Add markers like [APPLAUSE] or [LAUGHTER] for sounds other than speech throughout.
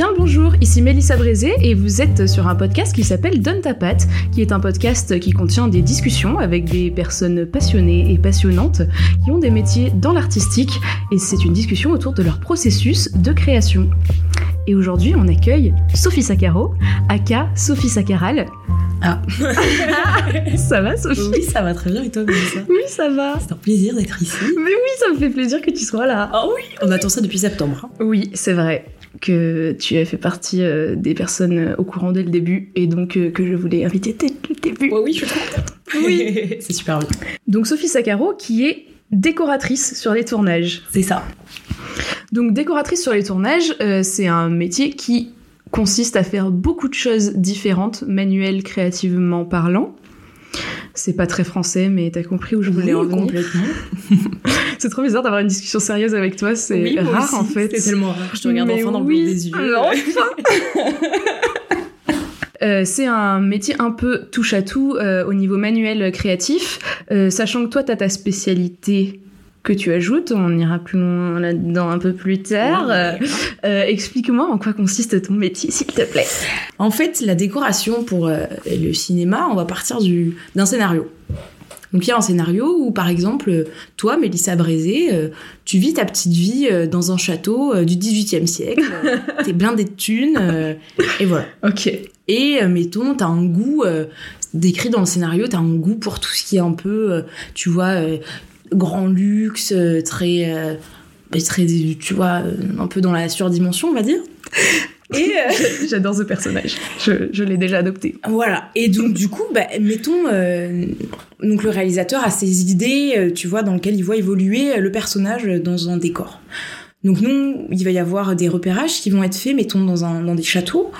Bien bonjour, ici Mélissa Brézé et vous êtes sur un podcast qui s'appelle Donne ta patte, qui est un podcast qui contient des discussions avec des personnes passionnées et passionnantes qui ont des métiers dans l'artistique et c'est une discussion autour de leur processus de création. Et aujourd'hui, on accueille Sophie Saccaro, aka Sophie Saccaral. Ah. ça va Sophie? Oui, ça va très bien et toi, Mélissa? Oui, ça va. C'est un plaisir d'être ici. Mais oui, ça me fait plaisir que tu sois là. Ah oui, on attend ça depuis septembre. hein. Oui, c'est vrai que tu as fait partie euh, des personnes euh, au courant dès le début et donc euh, que je voulais inviter dès le début. Oui, je suis contente. Oui. [LAUGHS] c'est super bien. Donc Sophie Saccaro qui est décoratrice sur les tournages. C'est ça. Donc décoratrice sur les tournages, euh, c'est un métier qui consiste à faire beaucoup de choses différentes, manuelles, créativement parlant. C'est pas très français, mais t'as compris où je voulais en venir. [LAUGHS] C'est trop bizarre d'avoir une discussion sérieuse avec toi, c'est Oui, rare aussi. en fait. C'est tellement rare. Je te regarde Mais enfin dans le oui. blanc des yeux. [LAUGHS] [LAUGHS] Euh, c'est un métier un peu touche à tout euh, au niveau manuel créatif, Euh, sachant que toi, tu as ta spécialité que tu ajoutes, on ira plus loin là-dedans un peu plus tard. Euh, euh, Explique-moi en quoi consiste ton métier, s'il te plaît. En fait, la décoration pour euh, le cinéma, on va partir du- d'un scénario. Donc il y a un scénario où, par exemple, toi, Mélissa Brézé, euh, tu vis ta petite vie euh, dans un château euh, du 18e siècle. [LAUGHS] T'es blindé de thunes, et voilà. Ok. Et mettons, t'as un goût décrit dans le scénario, t'as un goût pour tout ce qui est un peu, tu vois, grand luxe, euh, très, euh, bah, très, tu vois, euh, un peu dans la surdimension, on va dire. [LAUGHS] Et euh, [LAUGHS] J'adore ce personnage. Je, je l'ai déjà adopté. voilà. Et donc du coup, bah, mettons, euh, donc le réalisateur a ses idées, tu vois, dans lesquelles il voit évoluer le personnage dans un décor. Donc nous, il va y avoir des repérages qui vont être faits, mettons, dans, un, dans des châteaux.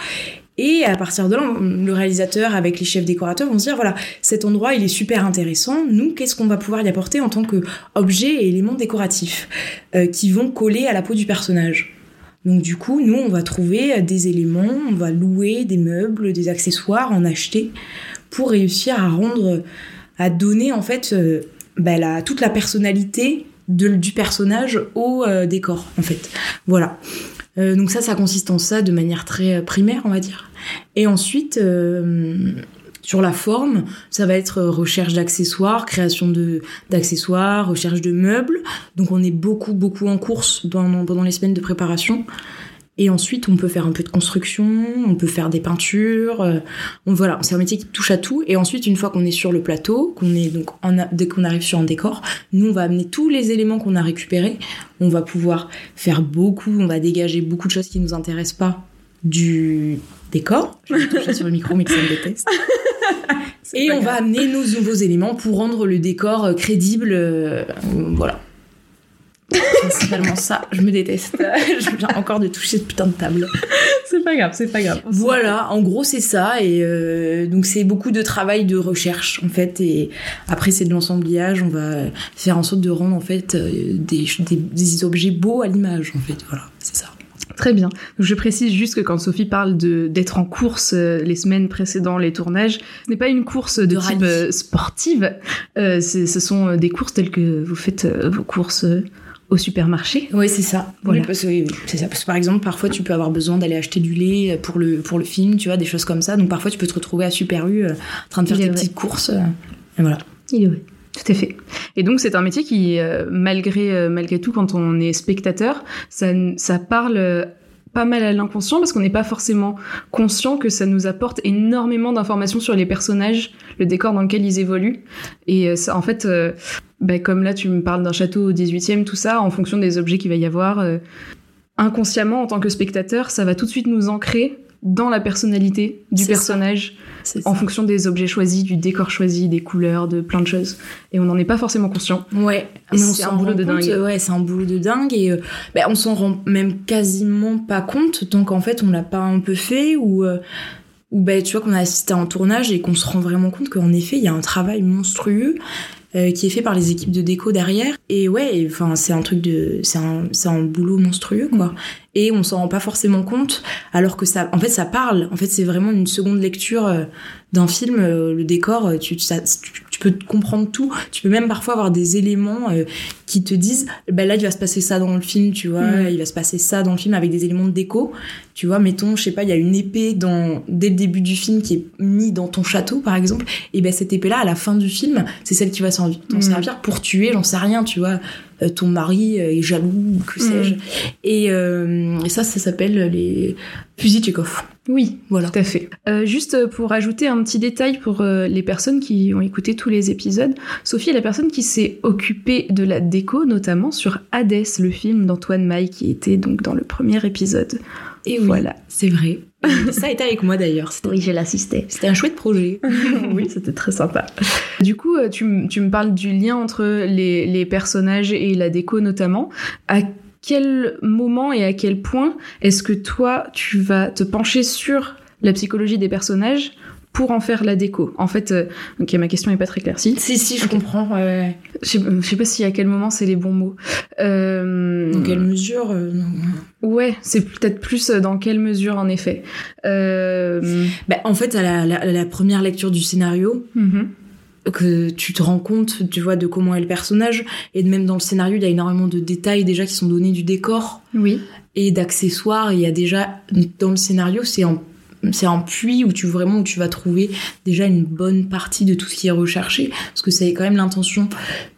Et à partir de là, le réalisateur avec les chefs décorateurs vont se dire, voilà, cet endroit, il est super intéressant. Nous, qu'est-ce qu'on va pouvoir y apporter en tant qu'objet et éléments décoratifs euh, qui vont coller à la peau du personnage? Donc du coup, nous, on va trouver des éléments, on va louer des meubles, des accessoires, en acheter, pour réussir à rendre, à donner en fait euh, bah, la- toute la personnalité de- du personnage au euh, décor, en fait. Voilà. Euh, donc ça, ça consiste en ça de manière très euh, primaire, on va dire. Et ensuite, euh, sur la forme, ça va être euh, recherche d'accessoires, création de d'accessoires, recherche de meubles. Donc on est beaucoup beaucoup en course dans- pendant les semaines de préparation. Et ensuite, on peut faire un peu de construction, on peut faire des peintures. euh, voilà, c'est un métier qui touche à tout. Et ensuite, une fois qu'on est sur le plateau, qu'on est donc dès qu'on arrive sur un décor, nous on va amener tous les éléments qu'on a récupérés. On va pouvoir faire beaucoup, on va dégager beaucoup de choses qui nous intéressent pas du décor. Je vais toucher sur le micro, mais que ça me déteste. [LAUGHS] Et on va amener nos nouveaux éléments pour rendre le décor euh, crédible. euh, voilà. Principalement ça, je me déteste. [LAUGHS] je viens encore de toucher cette putain de table. C'est pas grave, c'est pas grave. Voilà, en gros c'est ça. Et euh, donc c'est beaucoup de travail de recherche en fait. Et après c'est de l'ensemblage. On va faire en sorte de rendre en fait euh, des, des, des objets beaux à l'image en fait. Voilà. Très bien. Donc, je précise juste que quand Sophie parle de d'être en course euh, les semaines précédant les tournages, ce n'est pas une course de, De type rallye. euh, sportive. Euh, ce sont euh, des courses telles que vous faites vos courses au supermarché. Oui, c'est ça. Voilà. Oui, c'est ça. Parce que par exemple, parfois, tu peux avoir besoin d'aller acheter du lait pour le, pour le film, tu vois, des choses comme ça. Donc parfois, tu peux te retrouver à Super U euh, en train de faire vrai. petites courses. euh, et voilà. Il est vrai. Fait. Et donc c'est un métier qui, euh, malgré euh, malgré tout, quand on est spectateur, ça, ça parle euh, pas mal à l'inconscient parce qu'on n'est pas forcément conscient que ça nous apporte énormément d'informations sur les personnages, le décor dans lequel ils évoluent. Et ça, en fait, bah, comme là tu me parles d'un château au 18e, tout ça, en fonction des objets qu'il va y avoir, inconsciemment en tant que spectateur, ça va tout de suite nous ancrer dans la personnalité du personnage en fonction des objets choisis, du décor choisi, des couleurs, de plein de choses. Et on n'en est pas forcément conscient. Ouais, c'est un boulot de compte, dingue. Ouais, c'est un boulot de dingue et euh, ben, on s'en rend même quasiment pas compte tant qu'en fait on l'a pas un peu fait ou euh, ou ben tu vois qu'on a assisté à un tournage et qu'on se rend vraiment compte qu'en effet il y a un travail monstrueux euh, qui est fait par les équipes de déco derrière et ouais enfin c'est un truc de c'est un c'est un boulot monstrueux quoi et on s'en rend pas forcément compte alors que ça en fait ça parle. En fait c'est vraiment une seconde lecture euh, d'un film euh, le décor euh, tu, ça- tu, tu peux comprendre tout. Tu peux même parfois avoir des éléments qui te disent ben là il va se passer ça dans le film tu vois Mm. il va se passer ça dans le film avec des éléments de déco. Tu vois mettons je sais pas il y a une épée dans dès le début du film qui est mise dans ton château par exemple. Et ben cette épée là à la fin du film c'est celle qui va s'en t'en Mm. servir pour tuer j'en sais rien tu vois ton mari euh, est jaloux que sais-je Mm. et, euh, et ça ça s'appelle les fusils Tchekhov Oui, voilà tout à fait. Euh, juste pour ajouter un petit détail pour euh, les personnes qui ont écouté tous les épisodes, Sophie est la personne qui s'est occupée de la déco, notamment sur Hades, le film d'Antoine Maille qui était donc dans le premier épisode. et oui, Voilà. c'est vrai ça a été avec moi d'ailleurs c'était j'ai l'assisté. c'était un chouette projet [LAUGHS] oui, c'était très sympa. Du coup, euh, tu, tu me parles du lien entre les, les personnages et la déco notamment. À quel moment et à quel point est-ce que toi, tu vas te pencher sur la psychologie des personnages pour en faire la déco En fait, euh, ok, ma question est pas très claire. Si, si si je comprends ouais, ouais. je sais, je sais pas si à quel moment c'est les bons mots. Euh, dans quelle mesure euh. Ouais, c'est peut-être plus dans quelle mesure en effet. Bah, en fait à la, la, la première lecture du scénario mhm. que tu te rends compte, tu vois, de comment est le personnage. Et même dans le scénario, il y a énormément de détails déjà qui sont donnés du décor Oui. et d'accessoires. Il y a déjà, dans le scénario, c'est un, c'est un puits où tu vraiment où tu vas trouver déjà une bonne partie de tout ce qui est recherché. Parce que c'est quand même l'intention.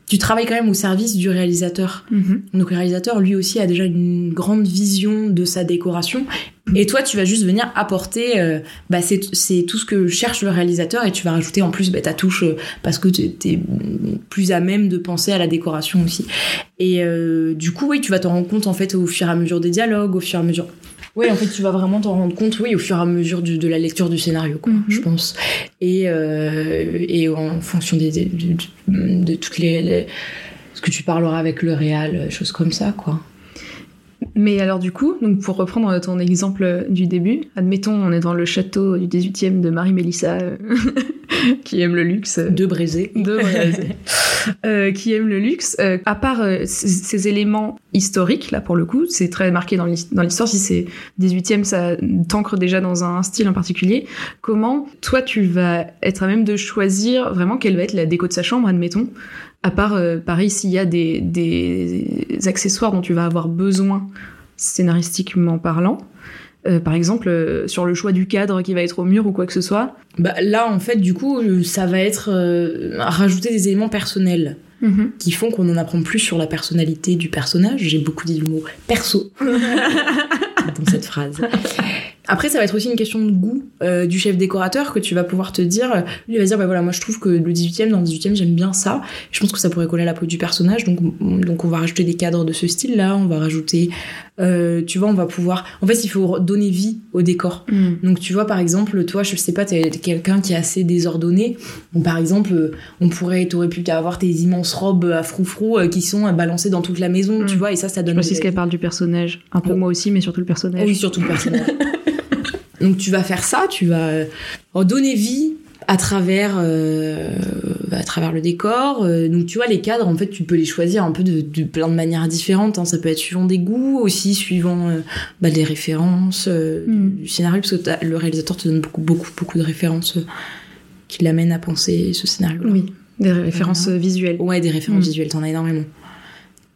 Tu travailles quand même au service du réalisateur. Mhm. Donc le réalisateur, lui aussi, a déjà une grande vision de sa décoration. Et toi, tu vas juste venir apporter, euh, bah, c'est tout ce que cherche le réalisateur et tu vas rajouter en plus bah, ta touche euh, parce que t'es es plus à même de penser à la décoration aussi. Et euh, du coup, oui, tu vas t'en rendre compte en fait au fur et à mesure des dialogues, au fur et à mesure. Oui, en fait, tu vas vraiment t'en rendre compte, oui, au fur et à mesure du- de la lecture du scénario, quoi, Mhm. je pense. Et, euh, et en fonction des, des- de, de toutes les, les- ce que tu parleras avec le réal, choses comme ça, quoi. Mais alors du coup, donc pour reprendre ton exemple du début, admettons on est dans le château du 18e de Marie-Mélissa euh, [LAUGHS] qui aime le luxe. De braiser. de [LAUGHS] euh, qui aime le luxe. Euh, à part ces, éléments historiques, là pour le coup, c'est très marqué dans l'histoire. Si c'est 18e, ça t'ancre déjà dans un style en particulier. Comment toi tu vas être à même de choisir vraiment quelle va être la déco de sa chambre, admettons? À part, euh, pareil, s'il y a des, des accessoires dont tu vas avoir besoin scénaristiquement parlant, euh, par exemple, euh, sur le choix du cadre qui va être au mur ou quoi que ce soit. Bah, là, en fait, du coup, euh, ça va être euh, rajouter des éléments personnels qui font qu'on en apprend plus sur la personnalité du personnage. J'ai beaucoup dit le mot perso [LAUGHS] dans cette phrase. Après, ça va être aussi une question de goût euh, du chef décorateur que tu vas pouvoir te dire. euh, Lui il va dire, bah voilà, moi je trouve que le 18e, dans le 18e, j'aime bien ça. Je pense que ça pourrait coller à la peau du personnage. Donc, donc on va rajouter des cadres de ce style-là. On va rajouter, euh, tu vois, on va pouvoir. En fait, il faut donner vie au décor. Mhm. Donc tu vois par exemple, toi je sais pas, t'es quelqu'un qui est assez désordonné. Donc par exemple, euh, on pourrait, t'aurais pu avoir tes immenses robes à froufrou euh, qui sont balancées dans toute la maison, Mm. tu vois, et ça, ça donne. Je précise de- qu'elle parle du personnage. Un peu Oh. moi aussi, mais surtout le personnage. oui, surtout le personnage. [LAUGHS] Donc tu vas faire ça, tu vas donner vie à travers euh, à travers le décor. Euh, donc tu vois les cadres en fait tu peux les choisir un peu de, de plein de manières différentes. hein. Ça peut être suivant des goûts aussi, suivant euh, bah, des références euh, Mm. du scénario parce que le réalisateur te donne beaucoup beaucoup beaucoup de références qui l'amènent à penser ce scénario. Oui, des références visuelles. Ouais, des références Mm. visuelles, t'en as énormément.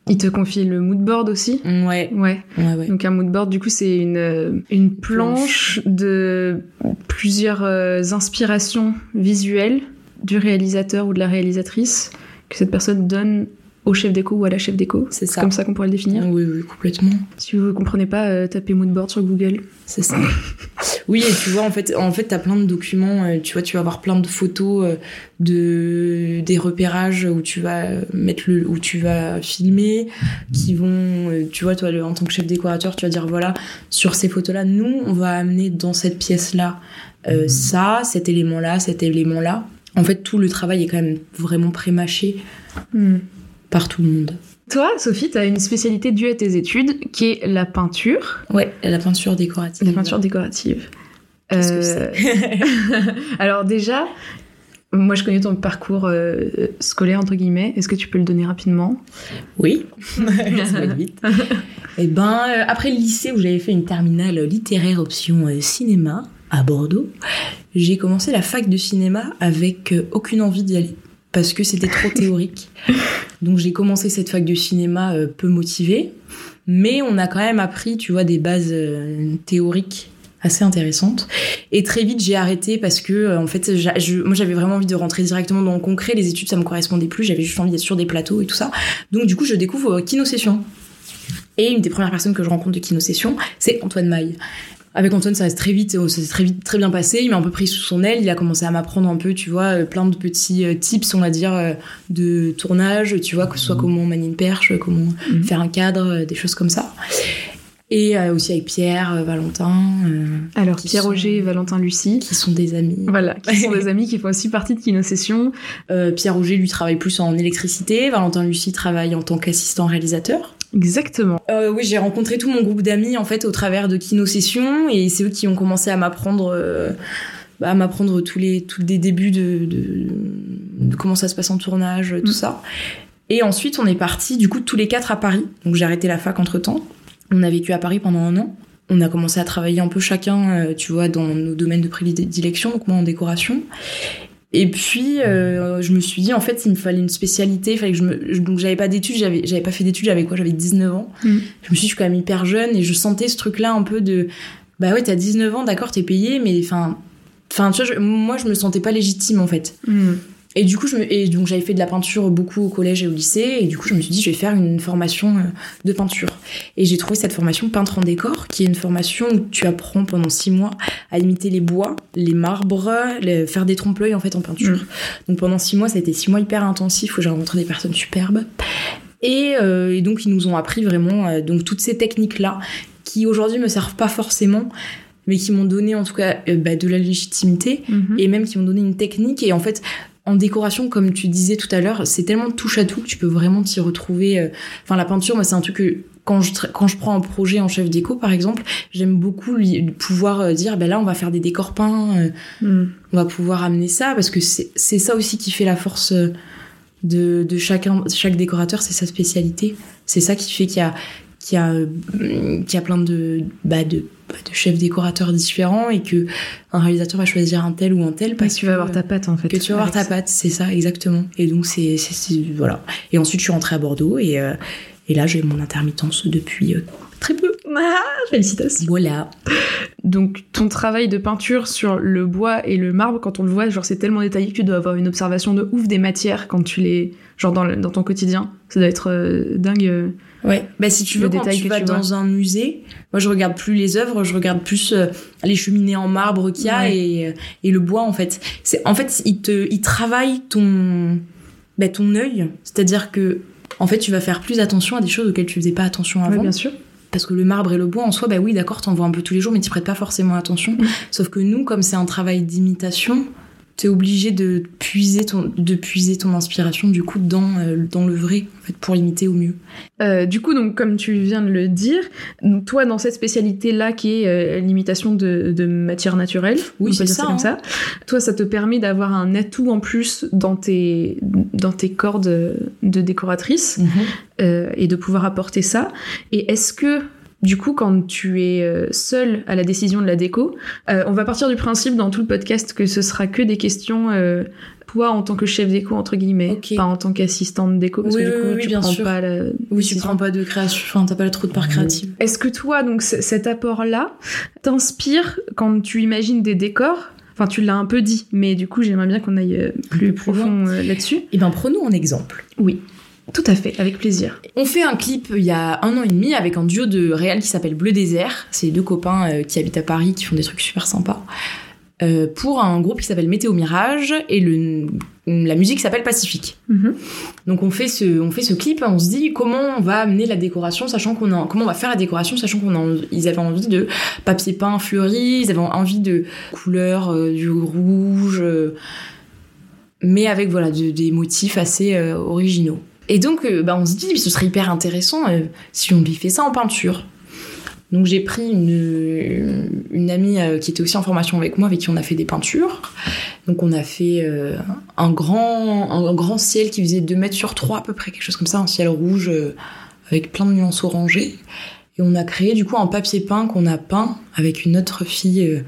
Il te confie le mood board aussi? Ouais, Ouais. ouais, ouais. Donc un mood board, du coup, c'est une, une planche de plusieurs euh, inspirations visuelles du réalisateur ou de la réalisatrice que cette personne donne au chef déco ou à la chef déco. C'est ça. comme ça qu'on pourrait le définir. Oui, oui, complètement. Si vous ne comprenez pas, euh, tapez mood board sur Google. C'est ça. [LAUGHS] oui, et tu vois, en fait, en fait, t'as plein de documents. euh, Tu vois, tu vas avoir plein de photos euh, de des repérages où tu vas mettre le, où tu vas filmer, qui vont, tu vois, toi, le- en tant que chef décorateur, tu vas dire voilà, sur ces photos-là, nous, on va amener dans cette pièce-là euh, ça, cet élément-là, cet élément-là. En fait, tout le travail est quand même vraiment prémâché Hmm. par tout le monde. Toi, Sophie, tu as une spécialité due à tes études qui est la peinture, Ouais, la peinture décorative. la peinture décorative. Qu'est-ce que Euh, [LAUGHS] Alors déjà, Moi, je connais ton parcours euh, scolaire, entre guillemets. Est-ce que tu peux le donner rapidement? Oui, [LAUGHS] ça va vite. [LAUGHS] Eh ben, euh, après le lycée où j'avais fait une terminale littéraire option cinéma à Bordeaux, j'ai commencé la fac de cinéma avec euh, aucune envie d'y aller parce que c'était trop [LAUGHS] théorique. Donc j'ai commencé cette fac de cinéma euh, peu motivée, mais on a quand même appris, tu vois, des bases euh, théoriques assez intéressantes. Et très vite j'ai arrêté parce que en fait, je- moi j'avais vraiment envie de rentrer directement dans le concret. Les études ça me correspondait plus. J'avais juste envie d'être sur des plateaux et tout ça. Donc du coup je découvre Kino Session. Et une des premières personnes que je rencontre de Kino Session, c'est Antoine Maille. Avec Antoine, ça reste très vite, euh, ça s'est très vite, très bien passé. Il m'a un peu pris sous son aile. Il a commencé à m'apprendre un peu, tu vois, euh, plein de petits euh, tips, on va dire, de tournage, tu vois, que ce soit comment manier une perche, comment Mhm. faire un cadre, des choses comme ça. Et euh, aussi avec Pierre, euh, Valentin, euh, Alors, Pierre sont- Roger et Valentin Lucie. qui sont des amis. Voilà, qui sont [LAUGHS] des amis qui font aussi partie de Kino Session. Pierre Roger, lui, travaille plus en électricité. Valentin Lucie travaille en tant qu'assistant réalisateur. Exactement. Euh, oui, j'ai rencontré tout mon groupe d'amis en fait au travers de Kino Session et c'est eux qui ont commencé à m'apprendre euh, bah, à m'apprendre tous les tous les débuts de, de, de comment ça se passe en tournage, tout Mm. ça. Et ensuite, on est parti du coup tous les quatre à Paris. Donc j'ai arrêté la fac entre temps. On a vécu à Paris pendant un an. On a commencé à travailler un peu chacun, euh, tu vois, dans nos domaines de prédilection, donc moi en décoration. Et puis, euh, je me suis dit, en fait, il me fallait une spécialité. Il fallait que je me... Donc, j'avais pas d'études, j'avais, j'avais pas fait d'études, j'avais quoi J'avais 19 ans. Mm. Je me suis dit, je suis quand même hyper jeune et je sentais ce truc-là un peu de. Bah ouais, t'as 19 ans, d'accord, t'es payé, mais enfin. Enfin, tu vois, je- moi, je me sentais pas légitime, en fait. Hmm. Et du coup, je me... et donc, j'avais fait de la peinture beaucoup au collège et au lycée. Et du coup, je me suis dit, je vais faire une formation euh, de peinture. Et j'ai trouvé cette formation peintre en décor, qui est une formation où tu apprends pendant six mois à imiter les bois, les marbres, les- faire des trompe-l'œil en fait en peinture. Donc pendant six mois, ça a été six mois hyper intensifs où j'ai rencontré des personnes superbes. Et, euh, et donc ils nous ont appris vraiment euh, donc toutes ces techniques là qui aujourd'hui me servent pas forcément, mais qui m'ont donné en tout cas euh, bah, de la légitimité Mhm. et même qui m'ont donné une technique. Et en fait, en décoration, comme tu disais tout à l'heure, c'est tellement touche à tout que tu peux vraiment t'y retrouver. euh. Enfin, la peinture, moi, c'est un truc que quand je, tra- quand je prends un projet en chef déco, par exemple, j'aime beaucoup lui, pouvoir euh, dire, ben là, on va faire des décors peints, euh, Hmm. on va pouvoir amener ça, parce que c'est ça aussi qui fait la force de, de chacun, chaque décorateur, c'est sa spécialité. C'est ça qui fait qu'il y a, qu'il y a, qu'il y a plein de, bah, de, de chefs décorateurs différents et que un réalisateur va choisir un tel ou un tel Parce que tu vas avoir ta patte en fait. que tu vas avoir ta patte, c'est ça exactement. Et donc c'est voilà. Et ensuite je suis rentrée à Bordeaux et euh, et là j'ai mon intermittence depuis euh, très peu. Ah, félicitations. Voilà. Donc ton travail de peinture sur le bois et le marbre, quand on le voit, genre c'est tellement détaillé que tu dois avoir une observation de ouf des matières quand tu les, genre dans, le- dans ton quotidien. Ça doit être euh, dingue. euh. Ouais. Bah si tu veux quand tu que vas tu dans un musée, moi je regarde plus les œuvres, je regarde plus euh, les cheminées en marbre qu'il y a Ouais. et et le bois en fait. C'est en fait il te il travaille ton bah, ton œil, c'est-à-dire que en fait tu vas faire plus attention à des choses auxquelles tu faisais pas attention Ouais, avant. bien sûr. Parce que le marbre et le bois, en soi, bah oui, d'accord, t'en vois un peu tous les jours, mais t'y prêtes pas forcément attention. Mm. Sauf que nous, comme c'est un travail d'imitation, t'es obligé de puiser ton, de puiser ton inspiration, du coup, dans, euh, dans le vrai, en fait, pour l'imiter au mieux. Euh, du coup, donc comme tu viens de le dire, toi dans cette spécialité-là qui est euh, l'imitation de, de matières naturelles, Oui, c'est ça, comme hein. ça. Toi, ça te permet d'avoir un atout en plus dans tes dans tes cordes de décoratrice euh, et de pouvoir apporter ça. Et est-ce que du coup, quand tu es euh, seule à la décision de la déco, euh, on va partir du principe dans tout le podcast que ce sera que des questions, euh, toi en tant que chef déco entre guillemets, pas en tant qu'assistante déco, parce Oui, que du coup, oui, tu bien prends sûr. pas la Oui, tu prends pas de création, enfin, t'as pas trop de part créative. Est-ce que toi, donc cet apport-là, t'inspire quand tu imagines des décors? Enfin, tu l'as un peu dit, mais du coup, j'aimerais bien qu'on aille plus profond euh, là-dessus. Eh ben, prenons un exemple. Oui, tout à fait, avec plaisir. On fait un clip il y a un an et demi avec un duo de réal qui s'appelle Bleu Désert. C'est deux copains euh, qui habitent à Paris qui font des trucs super sympas. Euh, pour un groupe qui s'appelle Météo Mirage et le, la musique s'appelle Pacifique. Mhm. Donc on fait ce, on fait ce clip, on se dit comment on va amener la décoration, sachant qu'on a, comment on va faire la décoration, sachant qu'on a, envie- ils avaient envie de papier peint fleuri, ils avaient envie de couleurs euh, du rouge, euh, mais avec voilà de- des motifs assez originaux. Et donc euh, bah, on se dit ce serait hyper intéressant euh, si on lui fait ça en peinture. Donc j'ai pris une, une amie euh, qui était aussi en formation avec moi, avec qui on a fait des peintures. Donc on a fait euh, un grand un grand ciel qui faisait 2 mètres sur 3 à peu près, quelque chose comme ça, un ciel rouge euh, avec plein de nuances orangées. Et on a créé du coup un papier peint qu'on a peint avec une autre fille euh,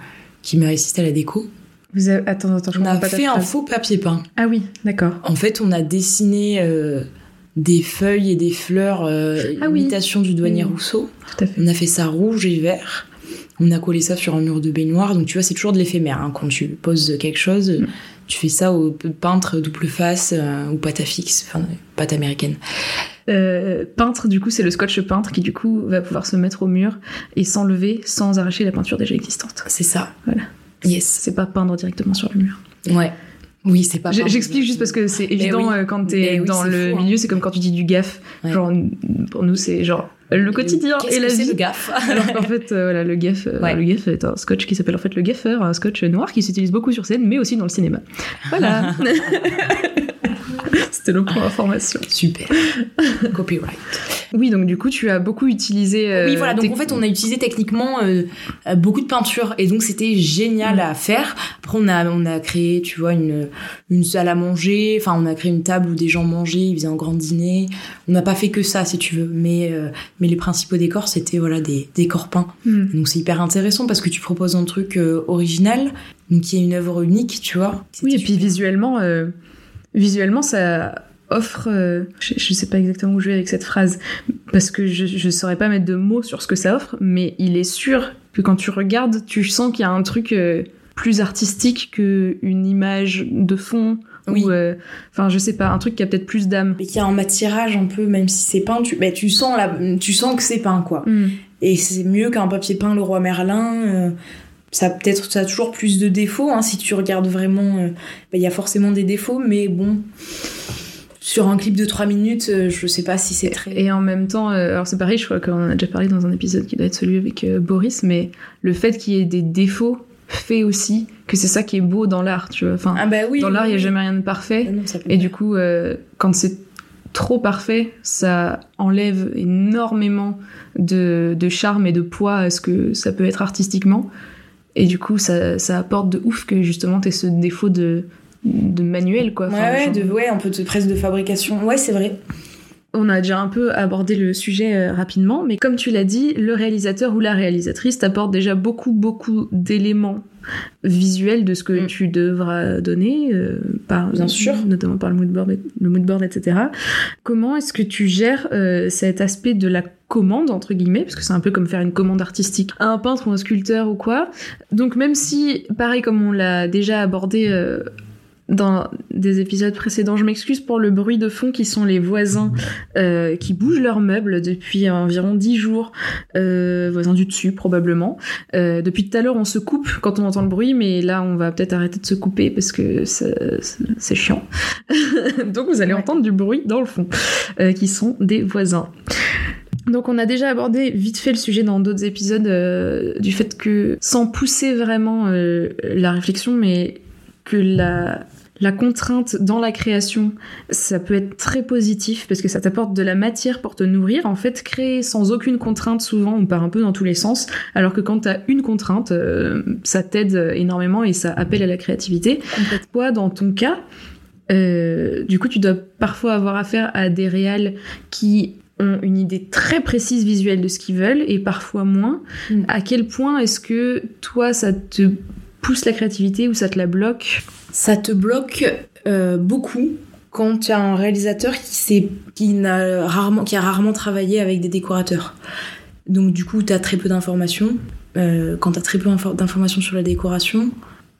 qui m'a assisté à la déco. Vous avez... Attends, attends, je On a pas fait un faux papier peint. Ah oui, d'accord. En fait, on a dessiné des feuilles et des fleurs, euh, Ah oui. imitation du douanier. Rousseau. Tout à fait. On a fait ça rouge et vert. On a collé ça sur un mur de baignoire. Donc tu vois, c'est toujours de l'éphémère. hein. Quand tu poses quelque chose, Mm. tu fais ça au peintre double face euh, ou pâte à fixe, enfin pâte américaine. Euh, peintre, du coup, c'est le scotch peintre qui, du coup, va pouvoir se mettre au mur et s'enlever sans arracher la peinture déjà existante. C'est ça. Voilà. Yes. C'est pas peindre directement sur le mur. Ouais. Oui, c'est pas. J'explique juste parce que c'est évident oui. euh, quand t'es oui, dans le fou, hein. milieu, c'est comme quand tu dis du gaffe. Ouais. Genre, pour nous, c'est genre le quotidien et la que c'est vie. le gaffe [LAUGHS] Alors qu'en fait, euh, voilà, le gaff, euh, Ouais. le gaff est un scotch qui s'appelle en fait le gaffeur, un scotch noir qui s'utilise beaucoup sur scène, mais aussi dans le cinéma. Voilà. [LAUGHS] [LAUGHS] C'était le point information. Super. Copyright. Oui, donc du coup, tu as beaucoup utilisé. euh, oui, voilà. Donc en fait, on a utilisé techniquement euh, euh, beaucoup de peinture et donc c'était génial à faire. Après, on a on a créé, tu vois, une une salle à manger. Enfin, on a créé une table où des gens mangeaient, ils faisaient un grand dîner. On n'a pas fait que ça, si tu veux. Mais euh, mais les principaux décors, c'était voilà des décors peints. Hmm. Donc c'est hyper intéressant parce que tu proposes un truc euh, original, donc qui est une œuvre unique, tu vois. Oui, et puis super. visuellement, euh, visuellement, ça offre. euh, je, je sais pas exactement où je vais avec cette phrase, parce que je, je saurais pas mettre de mots sur ce que ça offre, mais il est sûr que quand tu regardes, tu sens qu'il y a un truc euh, plus artistique qu'une image de fond. Oui. Ou, euh, enfin, je sais pas, un truc qui a peut-être plus d'âme. Mais qui a un matirage un peu, même si c'est peint, tu, bah, tu sens la, tu sens que c'est peint quoi. Hmm. Et c'est mieux qu'un papier peint le roi Merlin. Ça peut-être ça a toujours plus de défauts hein, si tu regardes vraiment. euh, bah, Il y a forcément des défauts, mais bon. Sur un clip de 3 minutes, euh, je sais pas si c'est très. Et en même temps, euh, alors c'est pareil, je crois qu'on en a déjà parlé dans un épisode qui doit être celui avec euh, Boris, mais le fait qu'il y ait des défauts fait aussi que c'est ça qui est beau dans l'art, tu vois. Enfin, Ah bah oui. dans l'art, il n'y a jamais rien de parfait. Ah non, Et du coup, quand c'est trop parfait, ça enlève énormément de, de charme et de poids à ce que ça peut être artistiquement. Et du coup, ça, ça apporte de ouf que justement t'aies ce défaut de, de manuel, quoi. Ouais, Enfin, ouais, genre- de, ouais, un peu de presque de fabrication. Ouais, c'est vrai. On a déjà un peu abordé le sujet euh, rapidement, mais comme tu l'as dit, le réalisateur ou la réalisatrice t'apporte déjà beaucoup, beaucoup d'éléments visuels de ce que Mm. tu devras donner, euh, par, Bien sûr. notamment par le mood board, le mood board etc. Comment est-ce que tu gères euh, cet aspect de la commande, entre guillemets, parce que c'est un peu comme faire une commande artistique à un peintre ou un sculpteur ou quoi. Donc même si, pareil comme on l'a déjà abordé euh, dans des épisodes précédents, je m'excuse pour le bruit de fond qui sont les voisins euh, qui bougent leurs meubles depuis environ 10 jours, euh, voisins du dessus probablement. Euh, depuis tout à l'heure, on se coupe quand on entend le bruit, mais là, on va peut-être arrêter de se couper parce que c'est chiant. [LAUGHS] Donc, vous allez Ouais. entendre du bruit dans le fond, euh, qui sont des voisins. Donc on a déjà abordé vite fait le sujet dans d'autres épisodes euh, du fait que sans pousser vraiment euh, la réflexion, mais que la la contrainte dans la création, ça peut être très positif parce que ça t'apporte de la matière pour te nourrir. En fait, créer sans aucune contrainte, souvent, on part un peu dans tous les sens. Alors que quand t'as une contrainte, euh, ça t'aide énormément et ça appelle à la créativité. Toi, dans ton cas, euh, du coup, tu dois parfois avoir affaire à des réals qui ont une idée très précise visuelle de ce qu'ils veulent et parfois moins. Mm. À quel point est-ce que toi, ça te pousse la créativité ou ça te la bloque Ça te bloque euh, beaucoup quand tu as un réalisateur qui, qui, n'a rarement, qui a rarement travaillé avec des décorateurs. Donc du coup, tu as très peu d'informations. Euh, quand tu as très peu infor- d'informations sur la décoration,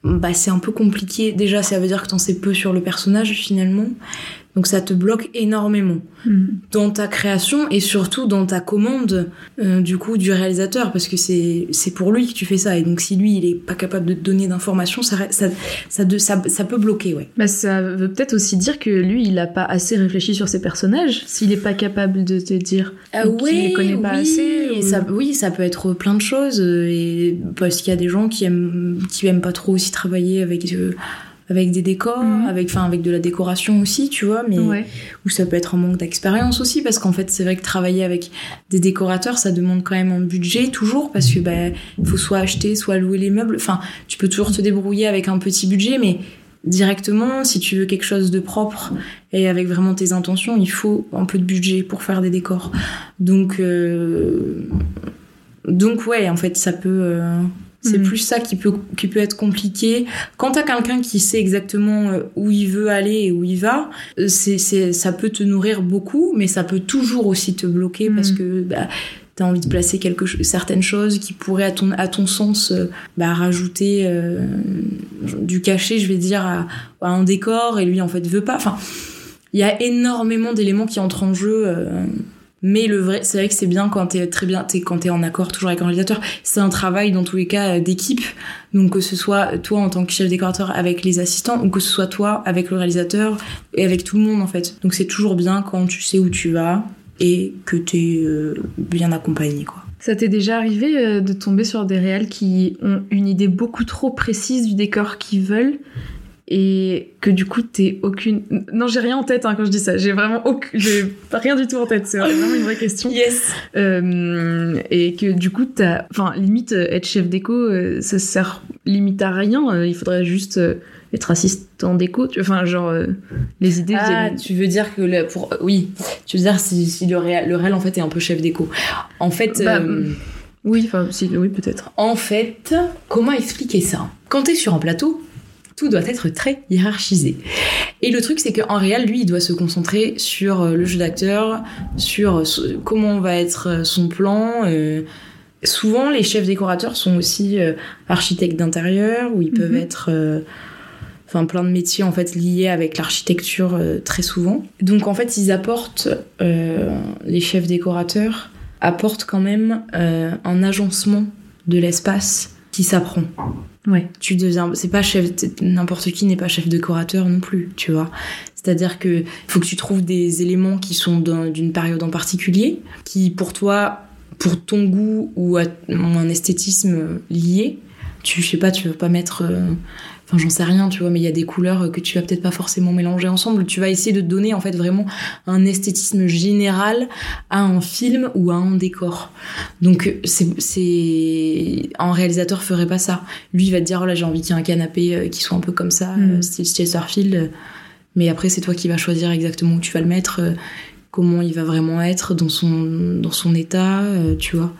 bah, c'est un peu compliqué. Déjà, ça veut dire que tu en sais peu sur le personnage finalement. Donc ça te bloque énormément dans ta création et surtout dans ta commande euh, du coup du réalisateur parce que c'est c'est pour lui que tu fais ça. Et donc si lui il est pas capable de te donner d'informations ça, ça, ça, de- ça, ça peut bloquer ouais. Bah, ça veut peut-être aussi dire que lui, il a pas assez réfléchi sur ses personnages, s'il est pas capable de te dire. Ou qu'il les connaît pas oui, assez, et ou- ça, oui ça peut être plein de choses euh, et parce qu'il y a des gens qui aiment qui aiment pas trop aussi travailler avec euh, avec des décors Mhm. avec enfin avec de la décoration aussi tu vois mais Ouais. ou ça peut être un manque d'expérience aussi parce qu'en fait c'est vrai que travailler avec des décorateurs ça demande quand même un budget toujours parce que bah il faut soit acheter soit louer les meubles enfin tu peux toujours te débrouiller avec un petit budget mais directement, si tu veux quelque chose de propre et avec vraiment tes intentions, il faut un peu de budget pour faire des décors. Donc, euh, donc ouais, en fait, ça peut. euh, c'est Mhm. plus ça qui peut, qui peut être compliqué. Quand t'as quelqu'un qui sait exactement euh, où il veut aller et où il va, euh, c'est, c'est, ça peut te nourrir beaucoup, mais ça peut toujours aussi te bloquer parce Mhm. que bah, t'as envie de placer quelque certaines choses qui pourraient, à ton, à ton sens, euh, bah, rajouter euh, du cachet, je vais dire, à, à un décor et lui, en fait, veut pas. Enfin, il y a énormément d'éléments qui entrent en jeu. euh, mais le vrai, c'est vrai que c'est bien quand t'es très bien, t'es, quand t'es en accord toujours avec un réalisateur. C'est un travail dans tous les cas euh, d'équipe. Donc que ce soit toi en tant que chef décorateur avec les assistants ou que ce soit toi avec le réalisateur et avec tout le monde en fait. Donc c'est toujours bien quand tu sais où tu vas et que t'es euh, bien accompagné quoi. Ça t'est déjà arrivé euh, de tomber sur des réals qui ont une idée beaucoup trop précise du décor qu'ils veulent et que du coup t'es aucune. Non, j'ai rien en tête hein, quand je dis ça. J'ai vraiment aucun... j'ai rien du tout en tête. C'est vraiment une vraie question. Yes. Euh, et que du coup t'as, enfin limite euh, être chef déco, euh, ça sert limite à rien. Il faudrait juste être assistant déco. Tu... Enfin genre euh, les idées. Ah, tu veux dire que le, pour oui, tu veux dire si, si le réel, le réel en fait est un peu chef déco. En fait, Bah, euh, Oui, enfin si, oui peut-être. En fait, comment expliquer ça? Quand t'es sur un plateau, tout doit être très hiérarchisé. Et le truc, c'est qu'en réel, lui, il doit se concentrer sur euh, le jeu d'acteur, sur euh, comment va être euh, son plan. euh. Souvent, les chefs décorateurs sont aussi euh, architectes d'intérieur, où ils peuvent Mhm. être... euh, Enfin, plein de métiers en fait liés avec l'architecture euh, très souvent. Donc en fait, ils apportent, euh, les chefs décorateurs apportent quand même euh, un agencement de l'espace qui s'apprend. Ouais. Tu deviens, c'est pas chef, n'importe qui n'est pas chef décorateur non plus, tu vois. C'est-à-dire que faut que tu trouves des éléments qui sont d'un- d'une période en particulier, qui pour toi, pour ton goût ou, à- ou un esthétisme lié, tu, je sais pas, tu veux pas mettre, euh, enfin j'en sais rien, tu vois, mais il y a des couleurs que tu vas peut-être pas forcément mélanger ensemble. Tu vas essayer de donner en fait vraiment un esthétisme général à un film ou à un décor. Donc c'est, un réalisateur ferait pas ça. Lui il va te dire oh là j'ai envie qu'il y ait un canapé euh, qui soit un peu comme ça, Mm. euh, style Chesterfield. Mais après c'est toi qui vas choisir exactement où tu vas le mettre, euh, comment il va vraiment être dans son dans son état, tu vois.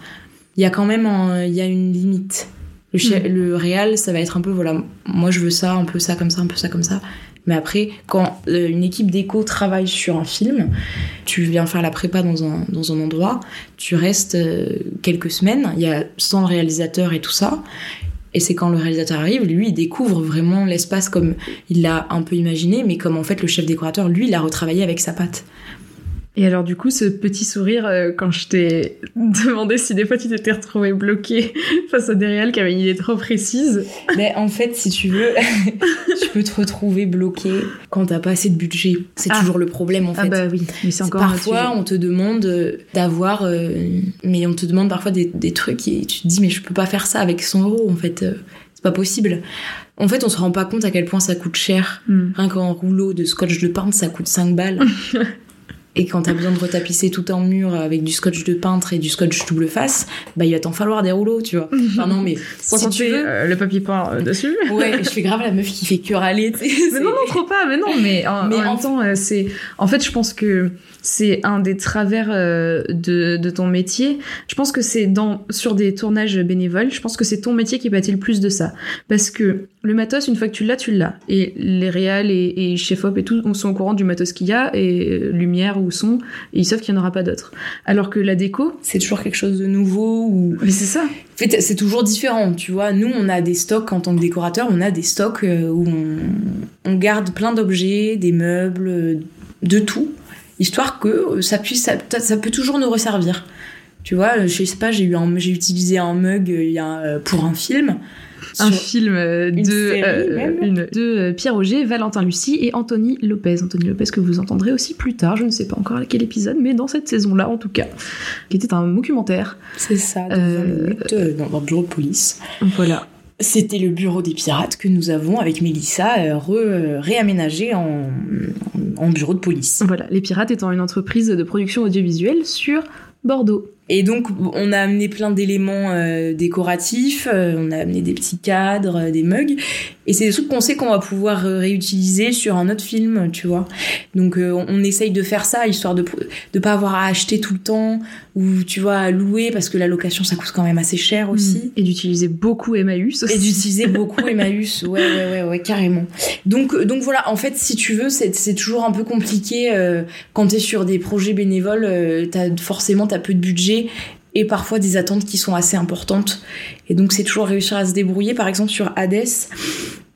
Il y a quand même il y a une limite. Le, réal, ça va être un peu, voilà, moi je veux ça, un peu ça, comme ça, un peu ça, comme ça. Mais après, quand euh, une équipe d'éco travaille sur un film, tu viens faire la prépa dans un, dans un endroit, tu restes euh, quelques semaines, il y a 100 réalisateurs et tout ça. Et c'est quand le réalisateur arrive, lui, il découvre vraiment l'espace comme il l'a un peu imaginé, mais comme en fait le chef décorateur, lui, il l'a retravaillé avec sa patte. Et alors du coup, ce petit sourire euh, quand je t'ai [LAUGHS] demandé si des fois tu t'étais retrouvé bloqué [LAUGHS] face à des réels qui avaient une idée trop précise. Mais en fait, si tu veux, [LAUGHS] tu peux te retrouver bloqué quand t'as pas assez de budget. C'est Ah. toujours le problème en fait. Ah bah oui, mais c'est encore parfois, on te demande euh, d'avoir, euh, mais on te demande parfois des, des trucs et tu te dis, mais je peux pas faire ça avec 100 euros en fait, euh, c'est pas possible. En fait, on se rend pas compte à quel point ça coûte cher. Hmm. Rien qu'un rouleau de scotch de peintre, ça coûte 5 balles. Et quand t'as besoin de retapisser tout un mur avec du scotch de peintre et du scotch double face, bah il va t'en falloir des rouleaux, tu vois. Enfin non, mais si tu veux. euh, le papier peint euh, dessus. [LAUGHS] Ouais, je fais grave la meuf qui fait que râler. Mais non, non, trop pas, mais non, mais en, Mais en temps, euh, c'est. En fait, je pense que c'est un des travers de, de ton métier. Je pense que c'est dans sur des tournages bénévoles, je pense que c'est ton métier qui bâtit le plus de ça. Parce que le matos, une fois que tu l'as, tu l'as. Et les réals et, et chef op et tout on sont au courant du matos qu'il y a, et lumière ou son, et ils savent qu'il n'y en aura pas d'autres. Alors que la déco, C'est toujours quelque chose de nouveau ou mais c'est ça. En fait, c'est toujours différent, tu vois. Nous, on a des stocks en tant que décorateur, on a des stocks euh, où on, on garde plein d'objets, des meubles, euh, de tout, histoire que euh, ça puisse, ça, ça peut toujours nous resservir. Tu vois, je sais pas, j'ai eu un, j'ai utilisé un mug il y a, pour un film. Un film euh, Une de, euh, même. une- de euh, Pierre Auger, Valentin Lucie et Anthony Lopez. Anthony Lopez que vous entendrez aussi plus tard, je ne sais pas encore à quel épisode, mais dans cette saison-là en tout cas, qui était un documentaire. C'est ça, dans Euh, 20 minutes, dans un bureau de police. Voilà. C'était le bureau des pirates que nous avons, avec Mélissa, re- réaménagé en, en bureau de police. Voilà. Les Pirates étant une entreprise de production audiovisuelle sur Bordeaux. Et donc, on a amené plein d'éléments euh, décoratifs, euh, on a amené des petits cadres, euh, des mugs, et c'est des trucs qu'on sait qu'on va pouvoir réutiliser sur un autre film, tu vois. Donc, on essaye de faire ça, histoire de de pas avoir à acheter tout le temps, ou tu vois, à louer, parce que la location, ça coûte quand même assez cher aussi. Mmh. Et d'utiliser beaucoup Emmaüs aussi. Et d'utiliser [LAUGHS] beaucoup Emmaüs, ouais, ouais, ouais, ouais, carrément. Donc, donc voilà, en fait, si tu veux, c'est toujours un peu compliqué quand t'es sur des projets bénévoles, t'as forcément t'as peu de budget et parfois des attentes qui sont assez importantes. Et donc c'est toujours réussir à se débrouiller. Par exemple sur Hades,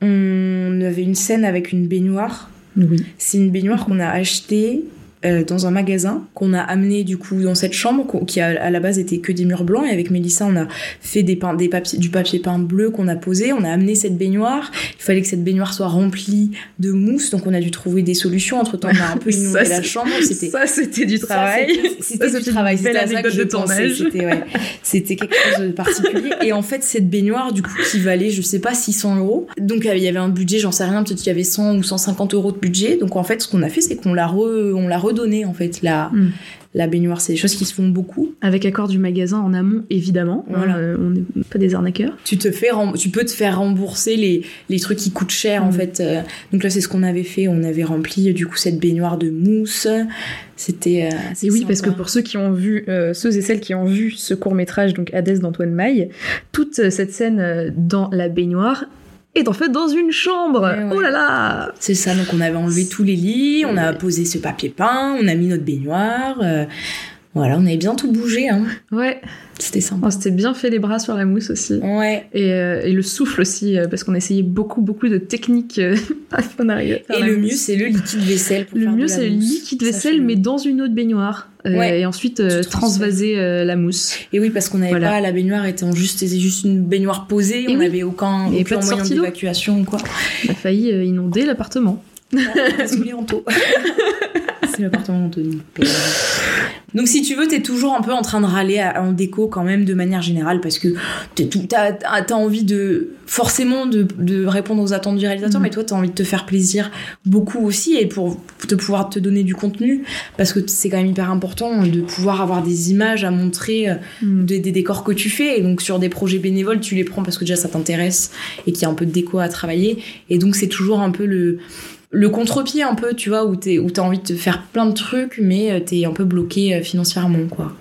on avait une scène avec une baignoire. Oui. C'est une baignoire qu'on a achetée euh, dans un magasin qu'on a amené du coup dans cette chambre qui a, à la base était que des murs blancs. Et avec Mélissa on a fait des, des papiers, du papier peint bleu qu'on a posé. On a amené cette baignoire. Il fallait que cette baignoire soit remplie de mousse. Donc on a dû trouver des solutions. Entre temps on a un peu [LAUGHS] inondé la chambre. c'était ça c'était du travail. c'était [LAUGHS] du travail. c'était anecdote de tournage. C'était ouais, quelque chose de particulier. Et en fait cette baignoire du coup qui valait je sais pas 600 euros. Donc il y avait un budget j'en sais rien peut-être qu'il y avait 100 ou 150 euros de budget. Donc en fait ce qu'on a fait c'est qu'on l'a re, on l'a donner en fait la, hmm. la baignoire. C'est des choses qui se font beaucoup. Avec accord du magasin en amont, évidemment. Hein, voilà. Euh, on n'est pas des arnaqueurs. Tu te fais, tu peux te faire rembourser les, les trucs qui coûtent cher en hmm. fait. Euh. donc là, c'est ce qu'on avait fait. On avait rempli du coup cette baignoire de mousse. C'était. Euh, et oui, parce que pour ceux qui ont vu, ceux et celles qui ont vu ce court métrage, donc Hadès d'Antoine Maille, toute cette scène dans la baignoire et en fait dans une chambre. Oh là là C'est ça, donc on avait enlevé tous les lits, on a posé ce papier peint, on a mis notre baignoire. Euh, voilà, on avait bien tout bougé. Hein. Ouais. C'était sympa. On s'était bien fait les bras sur la mousse aussi. Ouais. Et, euh, et le souffle aussi, euh, parce qu'on essayait beaucoup, beaucoup de techniques [LAUGHS] on Et le mieux, c'est le liquide vaisselle. le mieux, c'est le liquide vaisselle, mais dans une autre baignoire. Ouais, et ensuite transvaser la mousse. Et oui, parce qu'on n'avait pas la baignoire était juste, c'était juste une baignoire posée, on n'avait aucun, aucun moyen d'évacuation ou quoi. On a failli inonder l'appartement. [LAUGHS] c'est l'appartement d'Anthony. Donc si tu veux, t'es toujours un peu en train de râler en déco quand même de manière générale parce que t'as as envie de forcément de, de, répondre aux attentes du réalisateur, mm. mais toi t'as envie de te faire plaisir beaucoup aussi et pour te pouvoir te donner du contenu parce que c'est quand même hyper important de pouvoir avoir des images à montrer euh, mm. des, des, décors que tu fais et donc sur des projets bénévoles tu les prends parce que déjà ça t'intéresse et qu'il y a un peu de déco à travailler et donc c'est toujours un peu le le contre-pied un peu, tu vois, où t'es, où t'as envie de te faire plein de trucs, mais euh, t'es un peu bloqué euh, financièrement, quoi.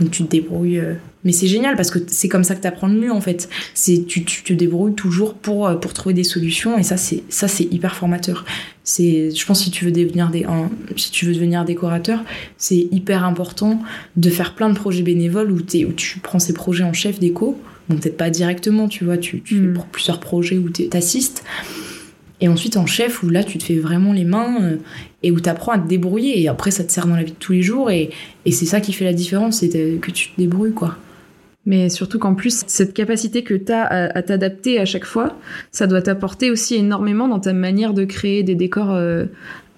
Donc tu te débrouilles. Euh. Mais c'est génial parce que c'est comme ça que t'apprends le mieux en fait. C'est tu, tu te débrouilles toujours pour pour trouver des solutions et ça c'est ça c'est hyper formateur. C'est je pense si tu veux devenir des si tu veux devenir décorateur, c'est hyper important de faire plein de projets bénévoles où, es, où tu prends ces projets en chef déco. Bon peut-être pas directement, tu vois, tu, tu fais mm. plusieurs projets où t'assistes et ensuite en chef, où là, tu te fais vraiment les mains euh, et où tu apprends à te débrouiller. Et après, ça te sert dans la vie de tous les jours. Et, et c'est ça qui fait la différence, c'est que tu te débrouilles, quoi. Mais surtout qu'en plus, cette capacité que tu as à, t'adapter à chaque fois, ça doit t'apporter aussi énormément dans ta manière de créer des décors euh,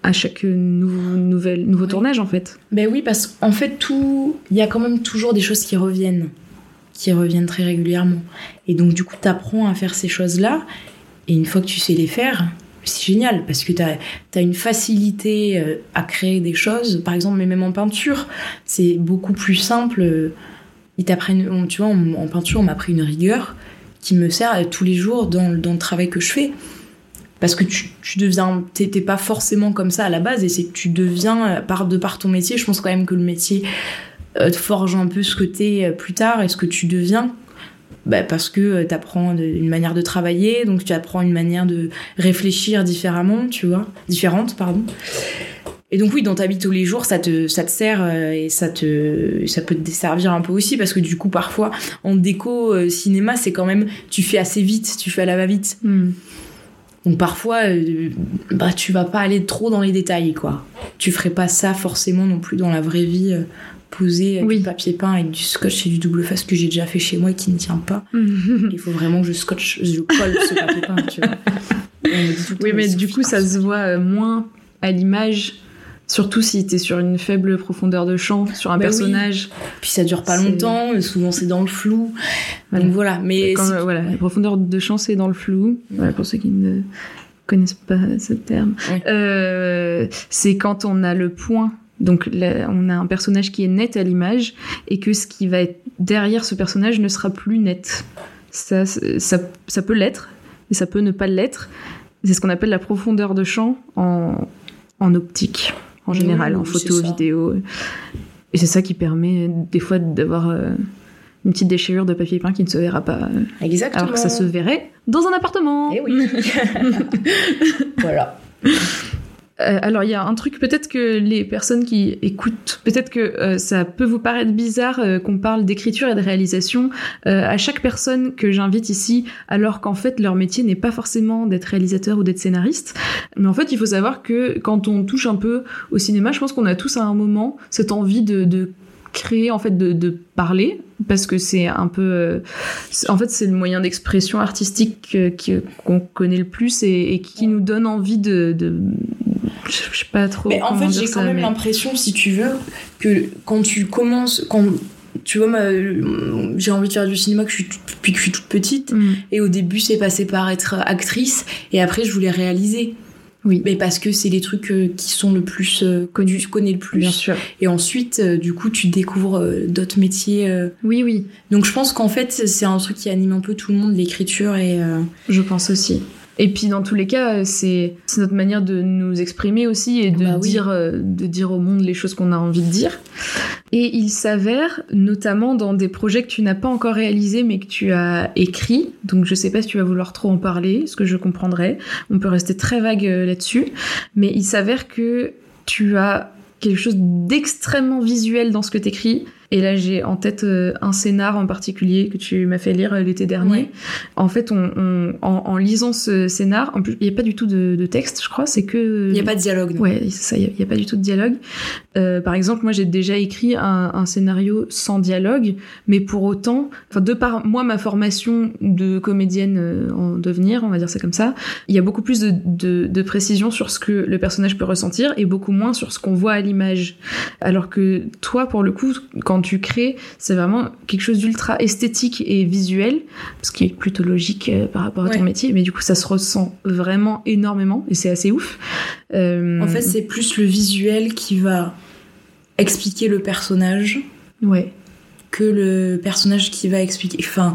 à chaque nouveau, nouveau tournage, en fait. Ben oui, parce qu'en fait, tout. Il y a quand même toujours des choses qui reviennent. Qui reviennent très régulièrement. Et donc, du coup, tu apprends à faire ces choses-là. Et une fois que tu sais les faire, c'est génial parce que tu as, une facilité euh, à créer des choses. Par exemple, mais même en peinture, c'est beaucoup plus simple. Ils t'apprennent, tu vois, en, peinture, on m'a pris une rigueur qui me sert euh, tous les jours dans, le travail que je fais. Parce que tu, tu deviens, t'es pas forcément comme ça à la base, et c'est que tu deviens, euh, par, de par ton métier, je pense quand même que le métier te forge un peu ce que t'es plus tard et ce que tu deviens bah, parce que euh, tu apprends une manière de travailler, donc tu apprends une manière de réfléchir différemment, tu vois, différente, pardon. Et donc oui, dans ta vie tous les jours, ça te ça te sert euh, et ça te ça peut te desservir un peu aussi parce que du coup parfois en déco euh, cinéma, c'est quand même tu fais assez vite, tu fais à la va-vite. Hmm. Donc parfois bah tu vas pas aller trop dans les détails quoi. Tu ferais pas ça forcément non plus dans la vraie vie poser du papier peint avec du scotch et du double face que j'ai déjà fait chez moi et qui ne tient pas. Il faut vraiment que je scotch, je colle ce papier peint, tu vois. oui, mais du coup, ça se voit euh, moins à l'image. Surtout si t'es sur une faible profondeur de champ, sur un bah personnage. Puis ça dure pas longtemps, souvent c'est dans le flou. Donc voilà, mais. voilà, la profondeur de champ c'est dans le flou. Voilà, pour ceux qui ne connaissent pas ce terme. Euh, c'est quand on a le point Donc là, on a un personnage qui est net à l'image et que ce qui va être derrière ce personnage ne sera plus net. Ça, ça, ça peut l'être, et ça peut ne pas l'être. C'est ce qu'on appelle la profondeur de champ en, en optique, en général, Oui, en photo, vidéo. Et c'est ça qui permet des fois d'avoir euh, une petite déchirure de papier peint qui ne se verra pas, euh, Exactement. alors que ça se verrait dans un appartement. Eh oui. [LAUGHS] voilà. [LAUGHS] Euh, alors il y a un truc peut-être que les personnes qui écoutent, peut-être que euh, ça peut vous paraître bizarre euh, qu'on parle d'écriture et de réalisation euh, à chaque personne que j'invite ici, alors qu'en fait leur métier n'est pas forcément d'être réalisateur ou d'être scénariste. Mais en fait il faut savoir que quand on touche un peu au cinéma, je pense qu'on a tous à un moment cette envie de, de créer en fait de, de parler parce que c'est un peu euh, en fait c'est le moyen d'expression artistique euh, qui- qu'on connaît le plus et, et qui nous donne envie de, de je sais pas trop Mais en fait, j'ai ça, quand même mais- l'impression, si tu veux, que quand tu commences, quand tu vois, ma- j'ai envie de faire du cinéma que je suis toute- depuis que je suis toute petite, Mm. et au début, c'est passé par être actrice, et après, je voulais réaliser. Oui. Mais parce que c'est les trucs euh, qui sont le plus euh, connus, je connais le plus. bien sûr Et ensuite, euh, du coup, tu découvres d'autres métiers. euh. oui oui Donc, je pense qu'en fait, c'est un truc qui anime un peu tout le monde, l'écriture et. euh, je pense aussi et puis dans tous les cas euh, c'est notre manière de nous exprimer aussi et de Bah oui. dire euh, de dire au monde les choses qu'on a envie de dire. Et il s'avère notamment dans des projets que tu n'as pas encore réalisés mais que tu as écrits. Donc je sais pas si tu vas vouloir trop en parler ce que je comprendrais. On peut rester très vague euh, là-dessus. Mais il s'avère que tu as quelque chose d'extrêmement visuel dans ce que t'écris et là j'ai en tête euh, un scénar en particulier que tu m'as fait lire euh, l'été dernier Ouais. en fait, on, on- en, en lisant ce scénar, en plus, il n'y a pas du tout de, de texte, je crois, c'est que. Il n'y a pas de dialogue. non. Ouais, c'est ça, il n'y a, pas du tout de dialogue. Euh, par exemple, moi, j'ai déjà écrit un, un scénario sans dialogue, mais pour autant, enfin, de par moi, ma formation de comédienne en devenir, on va dire ça comme ça, il y a beaucoup plus de, de, de précision sur ce que le personnage peut ressentir et beaucoup moins sur ce qu'on voit à l'image. Alors que toi, pour le coup, quand tu crées, c'est vraiment quelque chose d'ultra esthétique et visuel, ce qui est plutôt logique euh, par rapport à ton Ouais. métier, mais du coup, ça se ressent vraiment énormément et c'est assez ouf. Euh, En fait, c'est plus le visuel qui va expliquer le personnage ouais. que le personnage qui va expliquer. Enfin,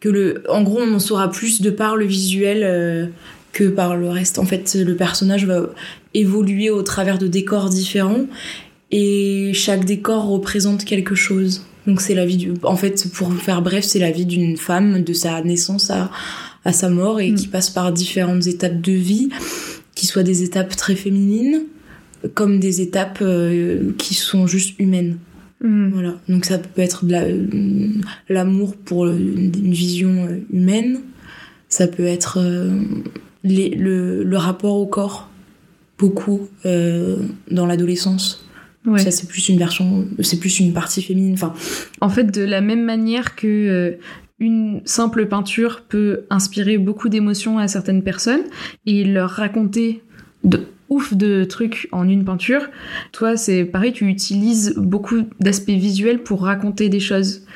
que le. En gros, on en saura plus de par le visuel euh, que par le reste. En fait, le personnage va évoluer au travers de décors différents et chaque décor représente quelque chose. Donc c'est la vie du. En fait, pour faire bref, c'est la vie d'une femme de sa naissance à, à sa mort et Mm. qui passe par différentes étapes de vie, qui soient des étapes très féminines comme des étapes euh, qui sont juste humaines. Mm. Voilà. Donc ça peut être de la- l'amour pour une vision euh, humaine. Ça peut être euh, les- le, le rapport au corps, beaucoup euh, dans l'adolescence. Ouais. Ça c'est plus une version, c'est plus une partie féminine. Enfin, En fait, de la même manière que euh, une simple peinture peut inspirer beaucoup d'émotions à certaines personnes et leur raconter de ouf de trucs en une peinture, toi c'est pareil, tu utilises beaucoup d'aspects visuels pour raconter des choses.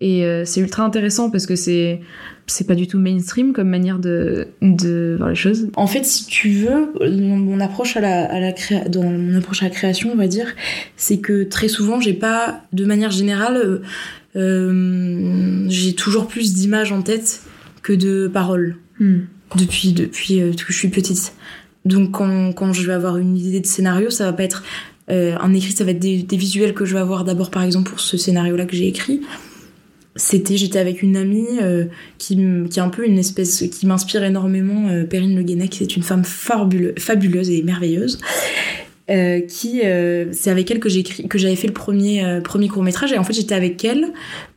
Et euh, c'est ultra intéressant parce que c'est c'est pas du tout mainstream comme manière de, de voir les choses. en fait, si tu veux, mon, approche à la, à la créa- dans mon approche à la création, on va dire, c'est que très souvent, j'ai pas, de manière générale, euh, euh, j'ai toujours plus d'images en tête que de paroles. depuis depuis euh, que je suis petite. Donc quand, quand je vais avoir une idée de scénario, ça va pas être euh, un écrit, ça va être des, des visuels que je vais avoir d'abord par exemple pour ce scénario-là que j'ai écrit. C'était j'étais avec une amie euh, qui qui est un peu une espèce qui m'inspire énormément euh, Perrine Le Guenec, c'est une femme fabule- fabuleuse et merveilleuse. Euh, qui c'est avec elle que j'ai que j'avais fait le premier premier court métrage et en fait j'étais avec elle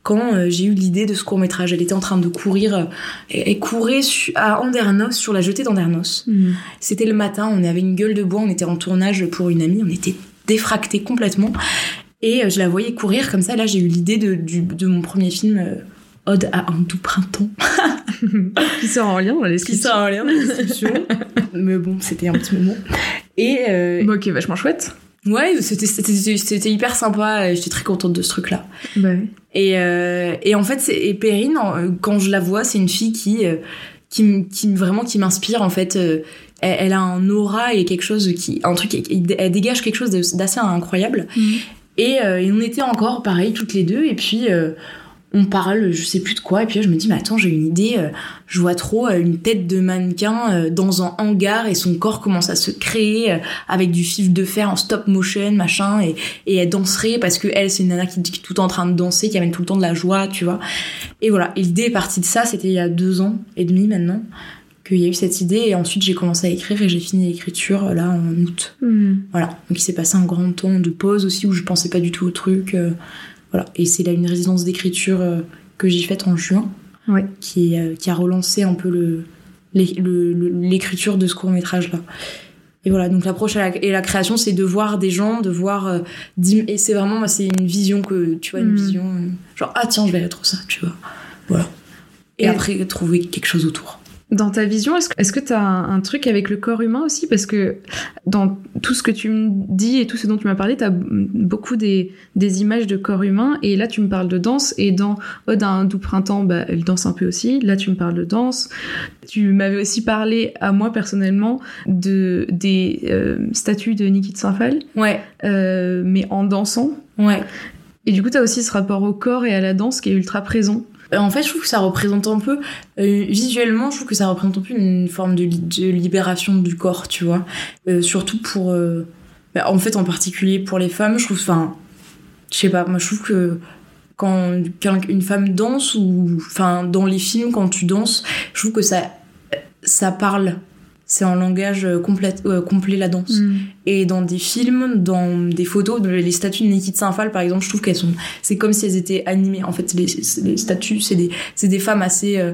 quand j'ai eu l'idée de ce court métrage elle était en train de courir et, courait su- à Andernos sur la jetée d'Andernos Mm. c'était le matin, on avait une gueule de bois, on était en tournage pour une amie, on était défractés complètement. Et euh, je la voyais courir comme ça. Là, j'ai eu l'idée de, du- de mon premier film, euh, Ode à un doux printemps, [LAUGHS] Qui sort en lien dans les qui sort en lien dans. [LAUGHS] Mais bon, c'était un petit moment. Et euh, Bon, ok, vachement chouette. ouais, c'était hyper sympa. J'étais très contente de ce truc-là. Bah, Et, euh, et en fait, et Perrine, quand je la vois, c'est une fille qui, qui, qui vraiment qui m'inspire en fait, elle, a un aura et quelque chose qui, un truc, elle dégage quelque chose d'assez incroyable. Mhm. Et, et, on était encore pareil toutes les deux. Et puis on parle, je sais plus de quoi, et puis là, je me dis, mais attends, j'ai une idée, euh, je vois trop euh, une tête de mannequin euh, dans un hangar et son corps commence à se créer avec du fil de fer en stop motion, machin, et, et elle danserait parce que elle, c'est une nana qui, est tout en train de danser, qui amène tout le temps de la joie, tu vois. Et voilà, et l'idée est partie de ça, c'était il y a deux ans et demi maintenant qu'il y a eu cette idée, et ensuite j'ai commencé à écrire et j'ai fini l'écriture là en août. Hmm. Voilà, donc il s'est passé un grand temps de pause aussi où je pensais pas du tout au truc. Voilà. Et c'est là une résidence d'écriture euh, que j'ai faite en juin, qui, euh, qui a relancé un peu le, l'écriture de ce court métrage là. Et voilà, donc l'approche et la création, c'est de voir des gens, de voir, euh, et c'est vraiment, c'est une vision que, tu vois, une mm. vision, genre, ah tiens, je vais trop ça, tu vois. Voilà. et après, trouver quelque chose autour. Dans ta vision, est-ce que tu as un, truc avec le corps humain aussi? Parce que dans tout ce que tu me dis et tout ce dont tu m'as parlé, tu as beaucoup des, des, images de corps humain. Et là, tu me parles de danse. Et dans Ode à un doux printemps, bah, elle danse un peu aussi. Là, tu me parles de danse. Tu m'avais aussi parlé à moi personnellement de des euh, statues de Niki de Saint-Phal. Ouais. Euh, mais en dansant. Ouais. Et du coup, tu as aussi ce rapport au corps et à la danse qui est ultra présent. Euh, en fait, je trouve que ça représente un peu, euh, visuellement, je trouve que ça représente un peu une forme de, libération du corps, tu vois. Euh, surtout pour. Bah, en fait, en particulier pour les femmes, je trouve. Enfin, je sais pas, moi je trouve que quand une femme danse, ou. Enfin, dans les films, quand tu danses, je trouve que ça. Ça parle c'est un langage euh, complet, euh, complet la danse. Mm. Et dans des films, dans des photos, les statues de Nikita Saint-Phal, par exemple, je trouve qu'elles sont, c'est comme si elles étaient animées. En fait, les, les statues, c'est des, c'est des femmes assez, euh,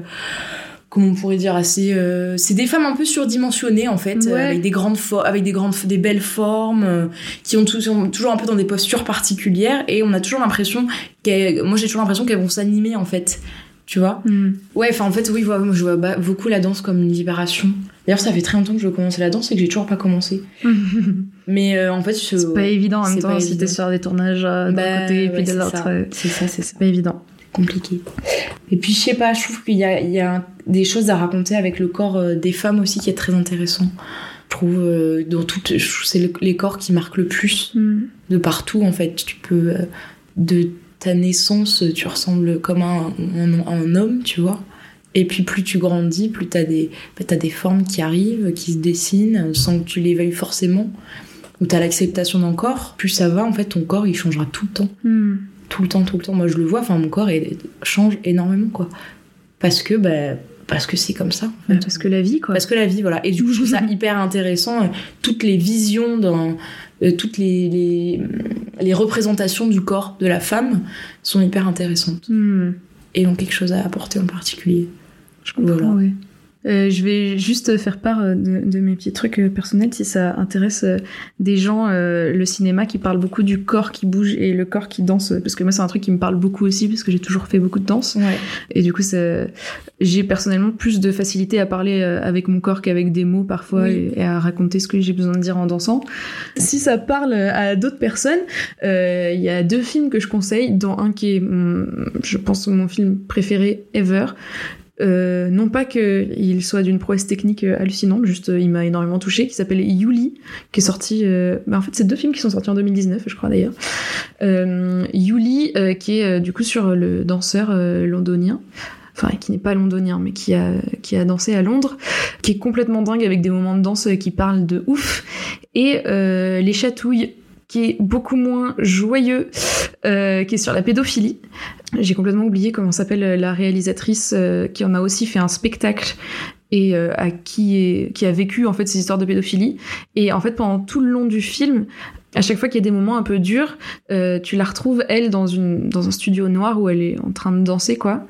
comment on pourrait dire, assez, c'est des femmes un peu surdimensionnées, en fait, avec des grandes avec des grandes, des belles formes, qui ont toujours un peu dans des postures particulières, et on a toujours l'impression qu'elles, moi j'ai toujours l'impression qu'elles vont s'animer, en fait tu vois. Mm. Ouais, enfin en fait, oui, je vois beaucoup la danse comme une libération. D'ailleurs, ça fait très longtemps que je veux commencer la danse et que j'ai toujours pas commencé. [LAUGHS] Mais euh, en fait, c'est pas évident en même temps si t'es sur des tournages euh, d'un bah, côté et puis de l'autre. C'est ça, c'est ça. pas évident. Compliqué. Et puis, je sais pas, je trouve qu'il y a, il y a des choses à raconter avec le corps euh, des femmes aussi qui est très intéressant. Je trouve, dans toutes, c'est les corps qui marquent le plus mm. de partout en fait. Tu peux, de ta naissance, tu ressembles comme un, un, homme, tu vois. Et puis plus tu grandis, plus t'as des, bah, as des formes qui arrivent, qui se dessinent, sans que tu les veuilles forcément. Ou t'as l'acceptation d'un corps. Plus ça va, en fait, ton corps, il changera tout le temps. Hmm. Tout le temps, tout le temps. Moi, je le vois, enfin, mon corps il change énormément, quoi. Parce que, bah, parce que c'est comme ça. En fait. Parce que la vie, quoi. Parce que la vie, voilà. Et du coup, je trouve ça [LAUGHS] hyper intéressant. Euh, toutes les visions dans euh, toutes les, les, représentations du corps de la femme sont hyper intéressantes. Hmm. Et ont quelque chose à apporter en particulier. Je comprends, oui. Euh, je vais juste faire part euh, de, mes petits trucs euh, personnels si ça intéresse des gens le cinéma qui parle beaucoup du corps qui bouge et le corps qui danse. Parce que moi c'est un truc qui me parle beaucoup aussi parce que j'ai toujours fait beaucoup de danse. Et du coup j'ai personnellement plus de facilité à parler avec mon corps qu'avec des mots parfois et, à raconter ce que j'ai besoin de dire en dansant. Si ça parle à d'autres personnes, il y a deux films que je conseille, dont un qui est, je pense, mon film préféré ever, euh, non pas qu'il soit d'une prouesse technique euh, hallucinante, juste euh, il m'a énormément touché, qui s'appelle Yuli, qui est sorti. Bah, en fait, c'est deux films qui sont sortis en 2019, je crois d'ailleurs. Yuli, qui est du coup sur le danseur londonien enfin qui n'est pas londonien mais qui a qui a dansé à Londres, qui est complètement dingue avec des moments de danse qui parlent de ouf et les chatouilles qui est beaucoup moins joyeux, euh, qui est sur la pédophilie. J'ai complètement oublié comment s'appelle la réalisatrice euh, qui en a aussi fait un spectacle et euh, à qui est, qui a vécu en fait ces histoires de pédophilie. Et en fait pendant tout le long du film, à chaque fois qu'il y a des moments un peu durs, tu la retrouves elle dans une dans un studio noir où elle est en train de danser quoi.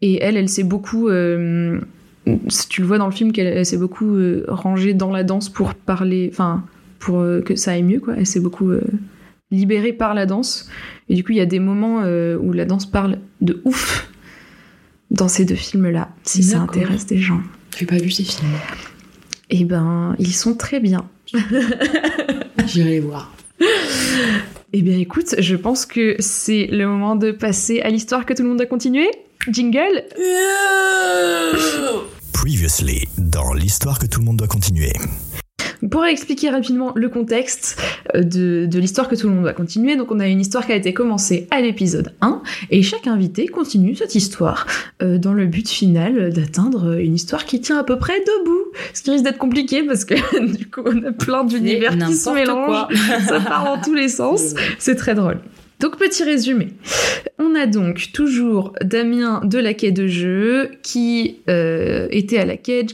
Et elle, elle s'est beaucoup tu le vois dans le film qu'elle s'est beaucoup rangée dans la danse pour parler, enfin pour euh, que ça aille mieux, quoi. Elle s'est beaucoup libérée par la danse. Et du coup, il y a des moments euh, où la danse parle de ouf dans ces deux films-là, si ça intéresse des gens. J'ai pas vu ces films. Eh ben, ils sont très bien. [LAUGHS] J'irai les voir. Eh bien, écoute, je pense que c'est le moment de passer à l'histoire que tout le monde a continué. Jingle Previously, dans l'histoire que tout le monde doit continuer. Pour expliquer rapidement le contexte euh, de, de l'histoire que tout le monde va continuer, donc on a une histoire qui a été commencée à l'épisode 1, et chaque invité continue cette histoire euh, dans le but final d'atteindre une histoire qui tient à peu près debout. Ce qui risque d'être compliqué parce que [LAUGHS] du coup on a plein d'univers qui se mélangent, ça part dans tous les [LAUGHS] sens, c'est très drôle. Donc petit résumé. On a donc toujours Damien de la quai de jeu qui euh, était à la était-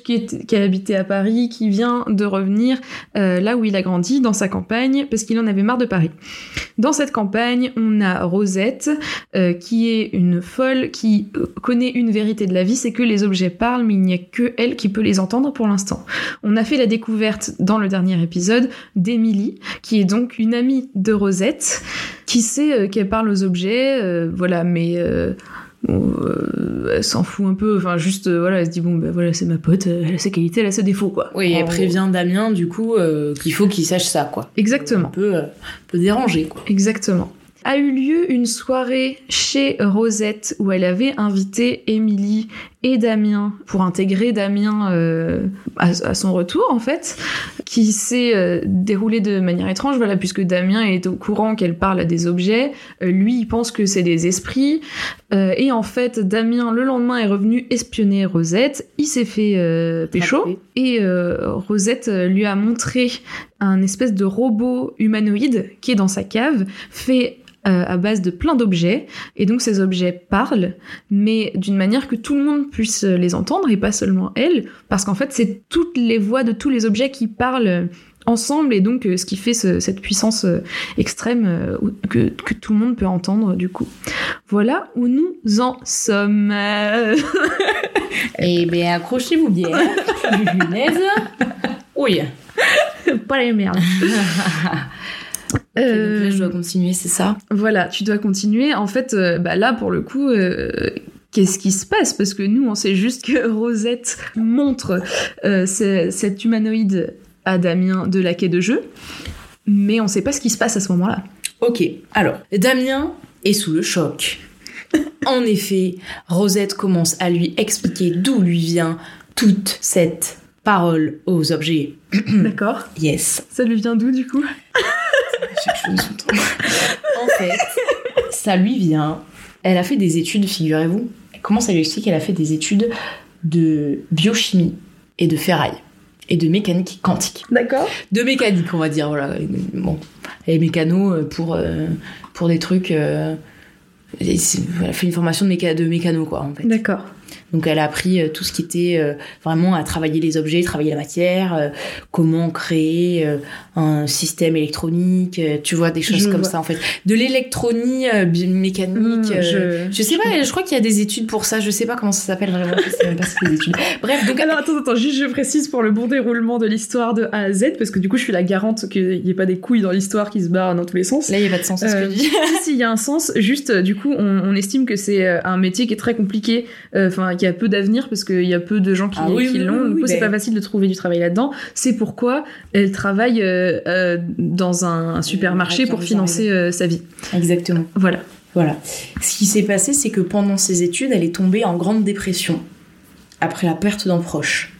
qui a habité à Paris, qui vient de revenir euh, là où il a grandi, dans sa campagne, parce qu'il en avait marre de Paris. Dans cette campagne, on a Rosette, euh, qui est une folle qui euh, connaît une vérité de la vie, c'est que les objets parlent, mais il n'y a que elle qui peut les entendre pour l'instant. On a fait la découverte dans le dernier épisode d'Émilie, qui est donc une amie de Rosette, qui sait euh, qu'elle parle aux objets, euh, voilà, mais euh, bon, elle s'en fout un peu, enfin juste, voilà, elle se dit, bon, ben voilà, c'est ma pote, elle a ses qualités, elle a ses défauts, quoi. Oui, elle prévient Damien, du coup, qu'il faut qu'il sache ça, quoi. Un Exactement. peu, un peu dérangé, quoi. Exactement. A eu lieu une soirée chez Rosette où elle avait invité Émilie et Damien pour intégrer Damien euh, à, à son retour en fait, qui s'est euh, déroulé de manière étrange, voilà, puisque Damien est au courant qu'elle parle à des objets, euh, lui il pense que c'est des esprits, et en fait Damien le lendemain est revenu espionner Rosette, il s'est fait pécho, et Rosette lui a montré un espèce de robot humanoïde qui est dans sa cave, fait euh, à base de plein d'objets, et donc ces objets parlent, mais d'une manière que tout le monde puisse les entendre, et pas seulement elle, parce qu'en fait c'est toutes les voix de tous les objets qui parlent ensemble, et donc euh, ce qui fait ce- cette puissance euh, extrême euh, que, que tout le monde peut entendre du coup. Voilà où nous en sommes. [LAUGHS] Eh ben, accrochez-vous bien. [LAUGHS] Punaise. Oui. [LAUGHS] pas les merdes. [LAUGHS] Donc Euh, là, je dois continuer, c'est ça? Voilà, tu dois continuer. En fait, euh, bah là, pour le coup, euh, qu'est-ce qui se passe? Parce que nous, on sait juste que [LAUGHS] Rosette montre euh, ce- cet humanoïde à Damien de la quai de jeu, mais on sait pas ce qui se passe à ce moment-là. Ok, alors, Damien est sous le choc. En effet, Rosette commence à lui expliquer d'où lui vient toute cette parole aux objets. [CLEARS THROAT] D'accord. Yes. Ça lui vient d'où, du coup? Chaque chose son temps. En fait, ça lui vient. Elle a fait des études, figurez-vous. Commence à lui expliquer qu'elle a fait des études de biochimie et de ferraille et de mécanique quantique. D'accord. De mécanique, on va dire. Voilà. Bon, elle est mécano euh, pour, euh, pour des trucs. euh, et elle a fait une formation de, méca- de mécano, quoi, en fait. D'accord. Donc elle a appris euh, tout ce qui était euh, vraiment à travailler les objets, travailler la matière, euh, comment créer un système électronique, tu vois, des choses Je comme vois. ça en fait. De l'électronie mécanique. Mmh, je- je... sais pas, je crois qu'il y a des études pour ça, je sais pas comment ça s'appelle vraiment, pas études. Bref, donc Alors attends, attends, juste je précise pour le bon déroulement de l'histoire de A à Z, parce que du coup je suis la garante qu'il n'y ait pas des couilles dans l'histoire qui se barrent dans tous les sens. là il y a pas de sens à ce que je [LAUGHS] dis. si, si, il y a un sens. Juste, du coup, on, on estime que c'est un métier qui est très compliqué, euh, enfin, qui a peu d'avenir parce qu'il y a peu de gens qui, Ah oui, qui oui, l'ont. oui, du coup, oui, c'est ben. pas facile de trouver du travail là-dedans. C'est pourquoi elle travaille euh, euh, dans un, un supermarché pour financer euh, sa vie. Exactement. Voilà. Voilà. Ce qui s'est passé, c'est que pendant ses études, elle est tombée en grande dépression après la perte d'un proche.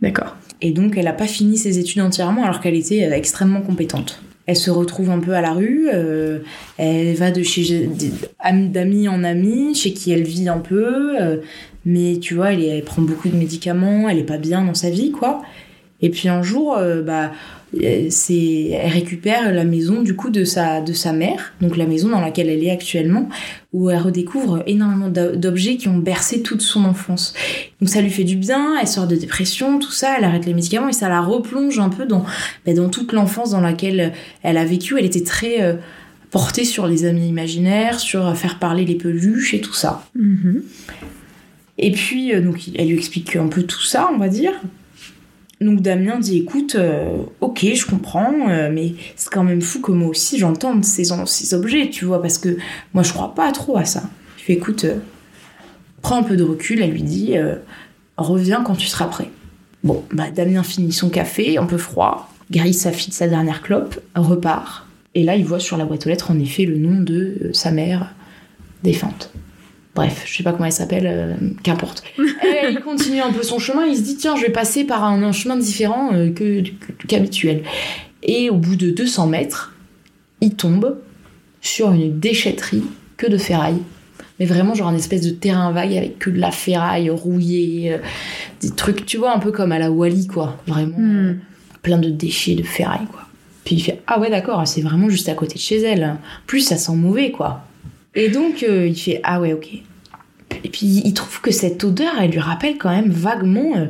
D'accord. Et donc, elle n'a pas fini ses études entièrement alors qu'elle était extrêmement compétente. Elle se retrouve un peu à la rue, euh, elle va de chez d'amis en ami, chez qui elle vit un peu, euh, mais tu vois, elle, prend beaucoup de médicaments, elle est pas bien dans sa vie, quoi. Et puis un jour, euh, bah, c'est, elle récupère la maison du coup de sa de sa mère, donc la maison dans laquelle elle est actuellement, où elle redécouvre énormément d'o- d'objets qui ont bercé toute son enfance. Donc ça lui fait du bien, elle sort de dépression, tout ça, elle arrête les médicaments et ça la replonge un peu dans, bah, dans toute l'enfance dans laquelle elle a vécu. Elle était très euh, portée sur les amis imaginaires, sur faire parler les peluches et tout ça. Mhm. Et puis, euh, donc, elle lui explique un peu tout ça, on va dire. Donc Damien dit écoute, euh, ok, je comprends, euh, mais c'est quand même fou que moi aussi j'entende ces, ces objets, tu vois, parce que moi je crois pas trop à ça. Je fais écoute, euh, prends un peu de recul, elle lui dit reviens quand tu seras prêt. Bon, bah Damien finit son café, un peu froid, grille sa fille de sa dernière clope, repart, et là il voit sur la boîte aux lettres en effet le nom de sa mère défunte. Bref, je sais pas comment elle s'appelle, euh, qu'importe. [LAUGHS] Et il continue un peu son chemin, il se dit tiens, je vais passer par un, un chemin différent euh, que qu'habituel. Et au bout de 200 mètres, il tombe sur une déchetterie que de ferraille. Mais vraiment, genre un espèce de terrain vague avec que de la ferraille rouillée, euh, des trucs, tu vois, un peu comme à la Wally, quoi. Vraiment, Hmm. plein de déchets de ferraille, quoi. Puis il fait Ah ouais, d'accord, c'est vraiment juste à côté de chez elle. Plus ça sent mauvais, quoi. Et donc, euh, il fait Ah ouais, ok. Et puis il trouve que cette odeur, elle lui rappelle quand même vaguement euh,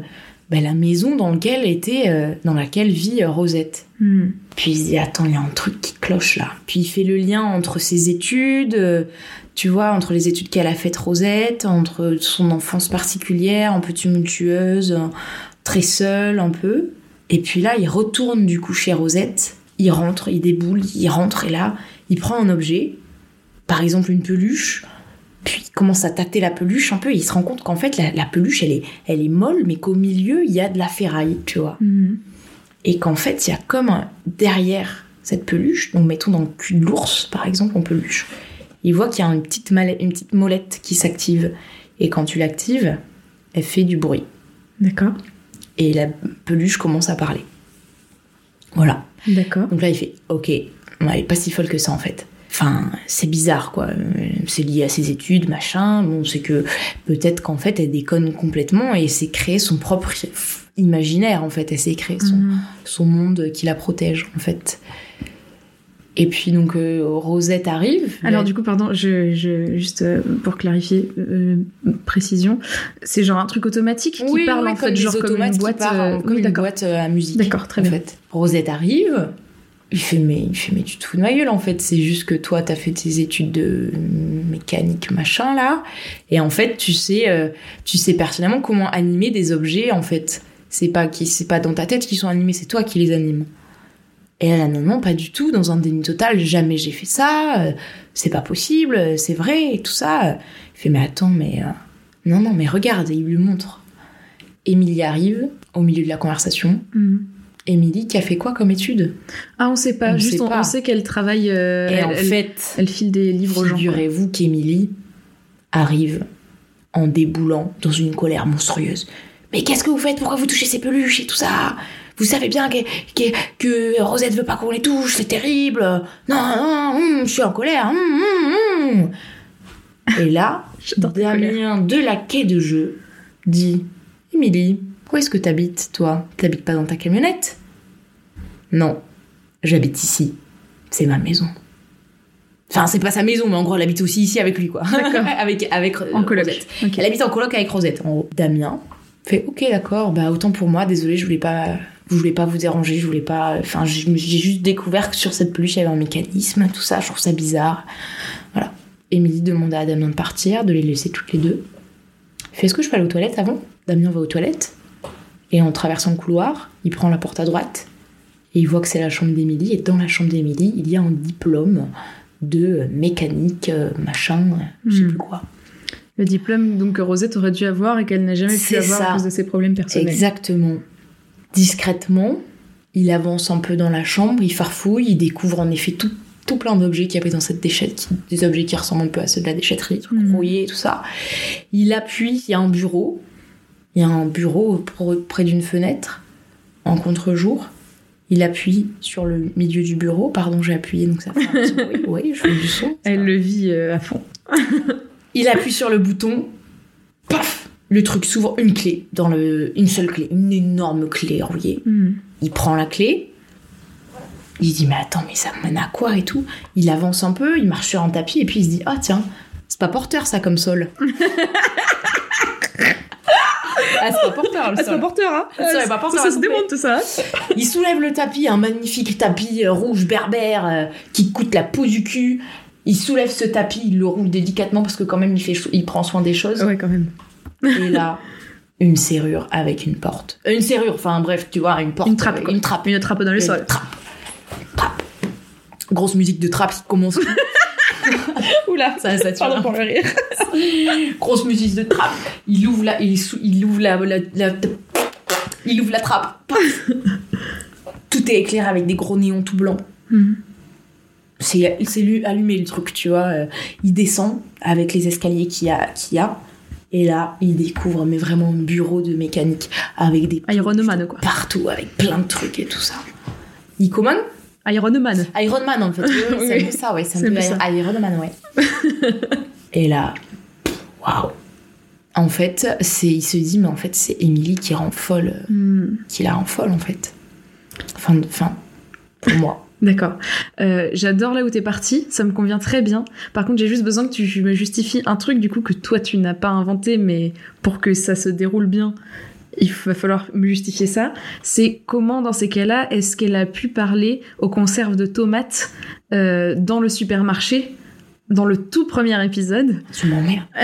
bah, la maison dans laquelle, était, euh, dans laquelle vit euh, Rosette. Hmm. Puis il se dit attends, il y a un truc qui cloche là. Puis il fait le lien entre ses études, tu vois, entre les études qu'elle a faites Rosette, entre son enfance particulière, un peu tumultueuse, très seule un peu. Et puis là, il retourne du coup chez Rosette, il rentre, il déboule, il rentre et là, il prend un objet, par exemple une peluche, puis il commence à tâter la peluche un peu et il se rend compte qu'en fait la, la peluche elle est, elle est molle mais qu'au milieu il y a de la ferraille, tu vois Hmm. et qu'en fait, il y a comme un- derrière cette peluche, donc mettons dans le cul de l'ours, par exemple, en peluche, il voit qu'il y a une petite, mallette- une petite molette qui s'active. Et quand tu l'actives, elle fait du bruit. D'accord. Et la peluche commence à parler. Voilà. D'accord. Donc là, il fait Ok, elle est pas si folle que ça en fait. Enfin, c'est bizarre quoi. C'est lié à ses études, machin. Bon, c'est que peut-être qu'en fait, elle déconne complètement et s'est créé son propre imaginaire en fait. Elle s'est créé son, Hmm. son monde qui la protège en fait. Et puis donc euh, Rosette arrive. Alors du coup, pardon, je, je- juste euh, pour clarifier, euh, précision, c'est genre un truc automatique qui parle en fait, genre comme une boîte. comme oui, une boîte à musique. D'accord, très en bien. fait. Rosette arrive. Il fait mais il fait mais tu te fous de ma gueule en fait. C'est juste que toi t'as fait tes études de mécanique machin là, et en fait tu sais euh, tu sais personnellement comment animer des objets en fait. C'est pas c'est pas dans ta tête qu'ils sont animés, c'est toi qui les animes. Et elle a non, non, pas du tout, dans un déni total, jamais j'ai fait ça, euh, c'est pas possible, euh, c'est vrai, et tout ça. Il fait, mais attends, mais. euh, non, non, mais regarde, et il lui montre. Émilie arrive, au milieu de la conversation. Hmm. Émilie, qui a fait quoi comme étude? Ah, on sait pas. On juste, sait on, pas. on sait qu'elle travaille. euh, Et elle, en fait, elle file des livres aux gens. figurez-vous qu'Émilie arrive en déboulant dans une colère monstrueuse. Mais qu'est-ce que vous faites? Pourquoi vous touchez ces peluches et tout ça? Vous savez bien que, que, que Rosette veut pas qu'on les touche, c'est terrible. Non, non, hum, je suis en colère. hum, hum. Et là. [LAUGHS] Damien de la quai de jeu dit Émilie, où est-ce que t'habites, toi? T'habites pas dans ta camionnette? Non, j'habite ici. C'est ma maison. Enfin, c'est pas sa maison, mais en gros, elle habite aussi ici avec lui, quoi. D'accord. [LAUGHS] avec, avec euh, En coloc. Elle habite en coloc avec Rosette. En gros. Damien fait Ok, d'accord, bah autant pour moi, désolé, je voulais pas. Je voulais pas vous déranger, je voulais pas. Enfin, j'ai juste découvert que sur cette peluche, il y avait un mécanisme, tout ça, je trouve ça bizarre. Voilà. Émilie demande à Damien de partir, de les laisser toutes les deux. Fait Est-ce que je peux aller aux toilettes avant Damien va aux toilettes. Et en traversant le couloir, il prend la porte à droite. Et il voit que c'est la chambre d'Émilie. Et dans la chambre d'Émilie, il y a un diplôme de mécanique, euh, machin, euh, je sais Hmm. plus quoi. Le diplôme donc que Rosette aurait dû avoir et qu'elle n'a jamais pu avoir ça. à cause de ses problèmes personnels. Exactement. Discrètement, il avance un peu dans la chambre, il farfouille, il découvre en effet tout, tout plein d'objets qu'il y avait dans cette déchette, des objets qui ressemblent un peu à ceux de la déchetterie, Mhm. rouillés et tout ça. Il appuie, il y a un bureau, il y a un bureau près d'une fenêtre, en contre-jour. Il appuie sur le milieu du bureau, pardon, j'ai appuyé donc ça fait un petit [LAUGHS] bruit. Oui, je fais du son. Elle le vit euh, à fond. [LAUGHS] Il appuie sur le bouton, paf, le truc s'ouvre, une clé, dans le, une seule clé, une énorme clé rouillée. Hmm. Il prend la clé, il dit mais attends mais ça mène à quoi et tout? Il avance un peu, il marche sur un tapis et puis il se dit ah tiens c'est pas porteur ça comme sol. [LAUGHS] ah c'est pas porteur le Ah, c'est sol. pas porteur, hein pas porteur, Ça, ça se démonte, tout ça. Il soulève le tapis, un magnifique tapis euh, rouge berbère euh, qui coûte la peau du cul. Il soulève ce tapis, il le roule délicatement parce que quand même il fait, il prend soin des choses. Ouais, quand même. Et là, une serrure avec une porte. Euh, Une serrure, enfin bref, tu vois, une porte. Une trappe, quoi. Une trappe. Une trappe dans le Une sol. Trappe. Trappe. Grosse musique de trappe qui commence. [LAUGHS] [LAUGHS] Oula, ça, ça tue. pardon pour le rire. [LAUGHS] Grosse musique de trappe. Il ouvre la, il, sou- il ouvre la, la- la- il ouvre la trappe. Tout est éclairé avec des gros néons tout blancs. Hmm. c'est allumé le truc, tu vois. euh, il descend avec les escaliers qu'il y a, qu'il y a. Et là, il découvre mais vraiment un bureau de mécanique avec des Iron Man, quoi. partout, avec plein de trucs et tout ça. Ico Man Iron Man. Iron Man en fait. Oui, oui, c'est un peu ça, ouais. C'est un peu ça. Iron Man, ouais. [LAUGHS] et là, waouh. En fait, c'est, il se dit, mais en fait, c'est Emily qui rend folle, euh, Hmm, qui la rend folle en fait. Enfin, enfin pour moi. D'accord. Euh, J'adore là où t'es parti, ça me convient très bien. Par contre, j'ai juste besoin que tu me justifies un truc du coup que toi tu n'as pas inventé, mais pour que ça se déroule bien, il va falloir me justifier ça. C'est comment dans ces cas-là est-ce qu'elle a pu parler aux conserves de tomates euh, dans le supermarché dans le tout premier épisode? Tu m'emmerdes. [LAUGHS]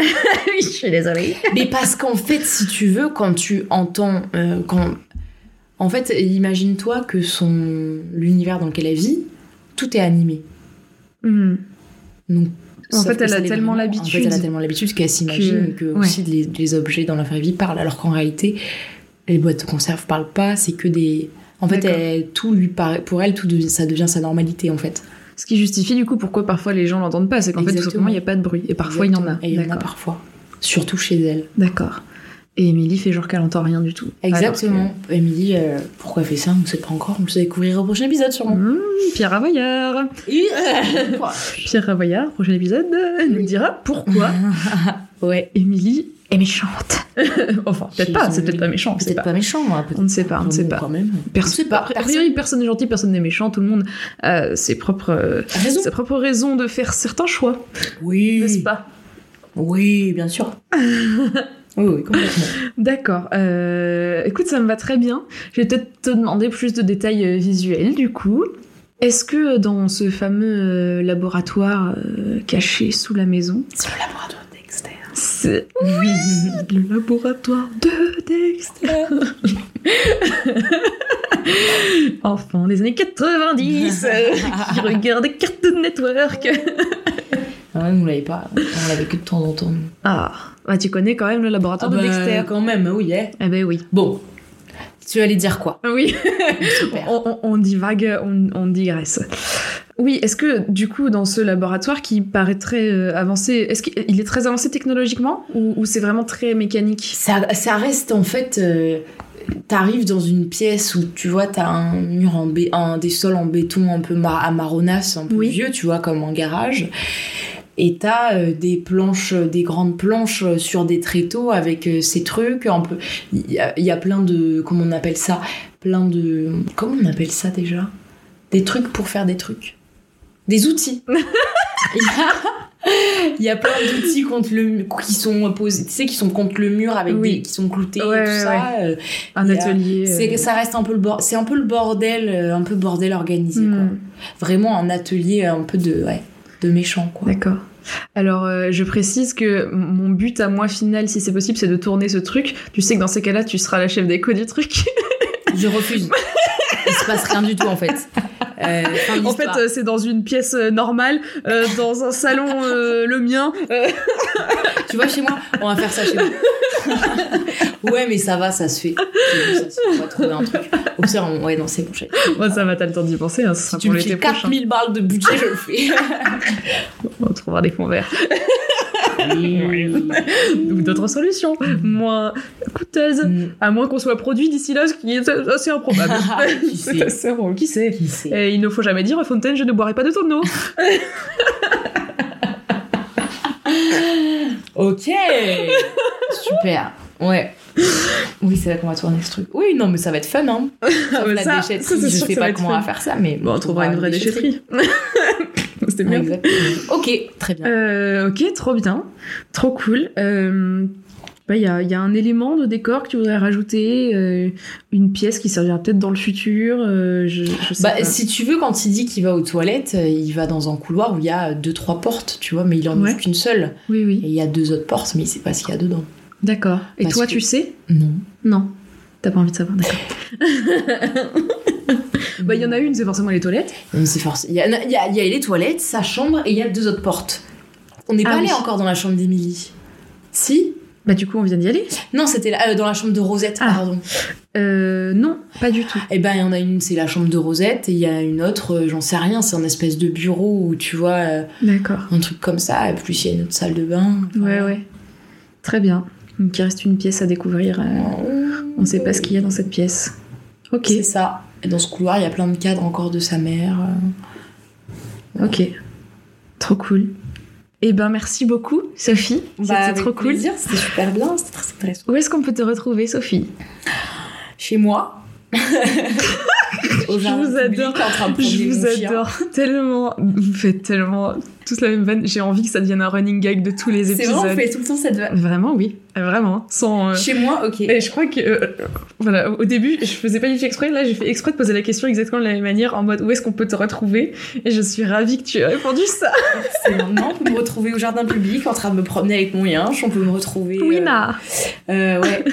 Oui, je suis désolée. Mais parce qu'en fait, si tu veux, quand tu entends, euh, quand, en fait, imagine-toi que son l'univers dans lequel elle vit, tout est animé. Hmm. Donc, En fait, elle a tellement vraiment. En l'habitude fait, elle a tellement l'habitude qu'elle s'imagine que, que- aussi les, les objets dans la vraie vie parlent, alors qu'en réalité, les boîtes de conserve parlent pas. C'est que des. En fait, elle- tout lui paraît, pour elle, tout ça devient sa normalité en fait. Ce qui justifie du coup pourquoi parfois les gens l'entendent pas, c'est qu'en fait tout simplement il n'y a pas de bruit. Et parfois il y en a. Et il y en a parfois. Surtout chez elle. D'accord. Et Émilie fait genre qu'elle entend rien du tout. Exactement. Émilie, euh, pourquoi elle fait ça On ne sait pas encore. On le découvrir au prochain épisode sûrement. Mmh, Pierre Ravoyard. Pierre Ravoyard, prochain épisode, euh, nous dira pourquoi [LAUGHS] ouais. Émilie est méchante. [LAUGHS] enfin, peut-être pas, c'est peut-être pas méchant, sait Peut-être pas. pas méchant. peut-être On ne sait pas, on ne sait pas. Quand même. Perso- On sait pas, a personne. priori, personne n'est gentil, personne n'est méchant, tout le monde a ses propres, Raison. ses propres raisons de faire certains choix, Oui. n'est-ce pas? Oui, bien sûr. [LAUGHS] oui, oui, complètement. [LAUGHS] D'accord. Euh, écoute, ça me va très bien. Je vais peut-être te demander plus de détails euh, visuels, du coup. Est-ce que euh, dans ce fameux laboratoire caché sous la maison, C'est le laboratoire Dexter. c'est le laboratoire de Dexter [LAUGHS] Enfant des années 90 euh, [LAUGHS] qui regarde Cartoon Network ouais, vous l'avez pas. On l'avait que de temps en temps. Ah, bah, tu connais quand même le laboratoire de Dexter quand même, oui. eh. Eh ben oui. Bon. Tu allais dire quoi? Oui. [LAUGHS] On, on- divague, on, on digresse. Oui, est-ce que du coup, dans ce laboratoire qui paraît très euh, avancé, est-ce qu'il est très avancé technologiquement ou, ou c'est vraiment très mécanique? Ça, ça reste en fait. euh, T'arrives dans une pièce où tu vois, t'as un mur en bé- un, des sols en béton un peu mar amarronasse, un peu Oui. vieux, tu vois, comme en garage. Et t'as euh, des planches, euh, des grandes planches euh, sur des tréteaux avec euh, ces trucs. Il y a, il y a plein de, comment on appelle ça? Plein de, comment on appelle ça déjà? Des trucs pour faire des trucs. Des outils. [LAUGHS] Il y a- plein d'outils contre le qui sont posés, tu sais, qui sont contre le mur avec Oui. des, qui sont cloutés Ouais, et tout ouais, ça. Un atelier. c'est ça reste un peu le c'est un peu le bordel, un peu bordel organisé quoi. hmm, Vraiment un atelier un peu de ouais, de méchant quoi. D'accord. Alors, euh, je précise que mon but à moi final, si c'est possible, c'est de tourner ce truc. Tu sais que dans ces cas-là, tu seras la chef d'éco du truc. Je refuse. Il se passe rien du tout en fait. Euh, en fait, euh, c'est dans une pièce euh, normale, euh, dans un salon, euh, le mien. Euh, tu vois chez moi, on va faire ça chez moi. [LAUGHS] ouais, mais ça va, ça se fait. Ça on va trouver un truc. On- ouais, non, c'est bon. bon, ça va, t'as le temps d'y penser. Hein, ce Si sera tu pour me l'été files prochain. 4000 balles de budget, je le fais. [LAUGHS] On trouvera des fonds verts. Ou d'autres solutions moins coûteuses. Mm. À moins qu'on soit produit d'ici là, ce qui est assez improbable. Qui [LAUGHS] sait bon, qui sait Qui sait Et il ne faut jamais dire, Fontaine, je ne boirai pas de ton eau. [LAUGHS] Ok Super Ouais. [GASPS] Oui, c'est là qu'on va tourner ce truc. Oui, non, mais ça va être fun, hein. [LAUGHS] Sauf la ça- déchetterie, ça, je sais pas comment on va faire ça, mais... Bon, on trouvera une vraie déchetterie. [LAUGHS] C'était Ouais, bien. Ok, très bien. Euh, ok, trop bien. Trop cool. Euh, bah, Il y, a, il y a un élément de décor que tu voudrais rajouter, euh, une pièce qui servira peut-être dans le futur. euh, je, je sais Bah, pas. si tu veux, quand il dit qu'il va aux toilettes, il va dans un couloir où il y a deux, trois portes, tu vois, mais il en Ouais. ouvre qu'une seule. Oui, Et oui. il y a deux autres portes, mais il sait pas ce qu'il y a dedans. D'accord. Et Parce toi, que- tu sais? Non. Non. T'as pas envie de savoir, d'accord. [LAUGHS] Bah, il y en a une, c'est forcément les toilettes. Mais c'est forcé. Il y, a, y a- y a les toilettes, sa chambre, et il y a deux autres portes. On n'est Ah pas allé encore dans la chambre d'Émilie. Si? Bah du coup, on vient d'y aller. Non, c'était euh, dans la chambre de Rosette, Ah. pardon. Euh, non, pas du tout. Eh ben, il y en a une, c'est la chambre de Rosette, et il y a une autre, euh, j'en sais rien, c'est un espèce de bureau où tu vois euh, D'accord. un truc comme ça, et plus il y a une autre salle de bain. Ouais, ouais. Très bien. Donc il reste une pièce à découvrir. euh, On sait pas ce qu'il y a dans cette pièce. Ok, C'est ça. Et dans ce couloir, il y a plein de cadres encore de sa mère. euh. ok. Trop cool. Eh ben merci beaucoup, Sophie. Bah, C'était trop cool. C'était super bien, c'était très intéressant. Où est-ce qu'on peut te retrouver, Sophie? Chez moi. [LAUGHS] Je vous adore. Je vous chien. adore tellement. Vous faites tellement tous la même vanne. J'ai envie que ça devienne un running gag de tous les C'est épisodes. vrai, on fait tout le temps cette vanne. Vraiment, oui. Vraiment. Sans. euh, Chez moi, ok. Et je crois que, euh, voilà, au début, je faisais pas du tout exprès. Là, j'ai fait exprès de poser la question exactement de la même manière, en mode où est-ce qu'on peut te retrouver? Et je suis ravie que tu aies répondu ça. [LAUGHS] C'est maintenant, on peut me retrouver au jardin public en train de me promener avec mon yinche. On peut me retrouver. euh, Wina euh, ouais.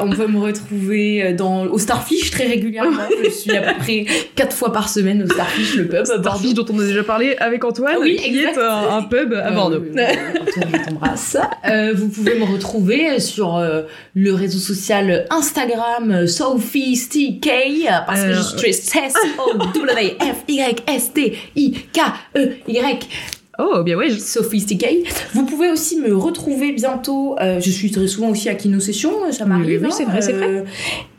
On peut me retrouver dans, au Starfish très régulièrement. Je suis à peu près quatre fois par semaine au Starfish, le pub. Starfish dont on a déjà parlé avec Antoine, oui, qui un, un pub à Euh, Bordeaux. euh, [LAUGHS] t'embrasse. Euh, vous pouvez me retrouver sur euh, le réseau social Instagram SophieSTK parce que Euh, je suis S-O-W-F-Y-S-T-I-K-E-Y. Oh, bien ouais. je- Sophistique. Vous pouvez aussi me retrouver bientôt. euh, je suis très souvent aussi à Kino Session, ça Oui, m'arrive. oui, c'est vrai, c'est euh,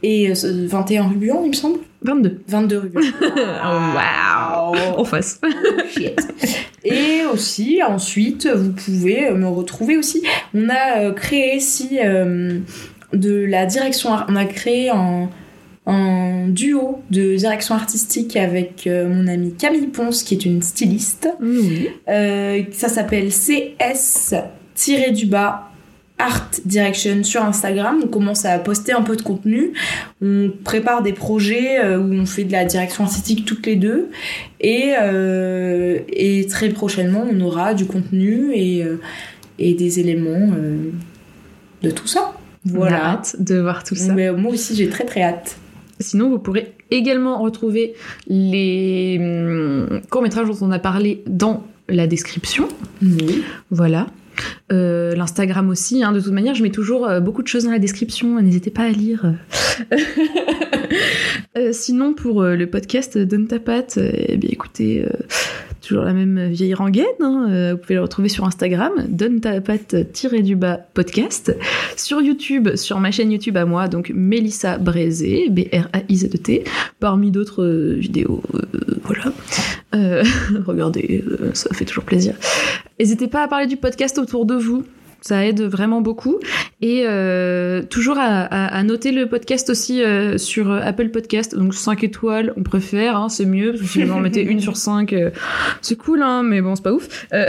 Et euh, 21 Rubion, il me semble. 22. 22 Rubion. Waouh En face. Shit. Et aussi, ensuite, vous pouvez me retrouver aussi. On a euh, créé, si, euh, de la direction. On a créé un, un duo de direction artistique avec euh, mon amie Camille Ponce, qui est une styliste. Euh, ça s'appelle CS-du-bas Art Direction sur Instagram. On commence à poster un peu de contenu. On prépare des projets euh, où on fait de la direction artistique toutes les deux. Et, euh, et très prochainement, on aura du contenu et, et des éléments euh, de tout ça. On a Voilà. hâte de voir tout ça. Mais moi aussi, j'ai très très hâte. Sinon, vous pourrez également retrouver les hum, courts-métrages dont on a parlé dans la description. Oui. Voilà. Euh, L'Instagram aussi, hein. de toute manière, je mets toujours euh, beaucoup de choses dans la description, n'hésitez pas à lire. [LAUGHS] Euh, sinon, pour le podcast Donne ta patte, eh bien écoutez, euh, toujours la même vieille rengaine, hein. Euh, vous pouvez le retrouver sur Instagram, Donne ta patte du bas podcast, sur YouTube, sur ma chaîne YouTube à moi, donc Mélissa Brézé, B-R-A-I-Z-E-T, parmi d'autres euh, vidéos, euh, voilà. [LAUGHS] Regardez, ça fait toujours plaisir. N'hésitez pas à parler du podcast autour de vous. Ça aide vraiment beaucoup. Et euh, toujours à, à- à noter le podcast aussi euh, sur Apple Podcast. Donc 5 étoiles, on préfère, hein, c'est mieux. Parce que si vous en mettez une sur 5, c'est cool, hein, mais bon, c'est pas ouf. Euh,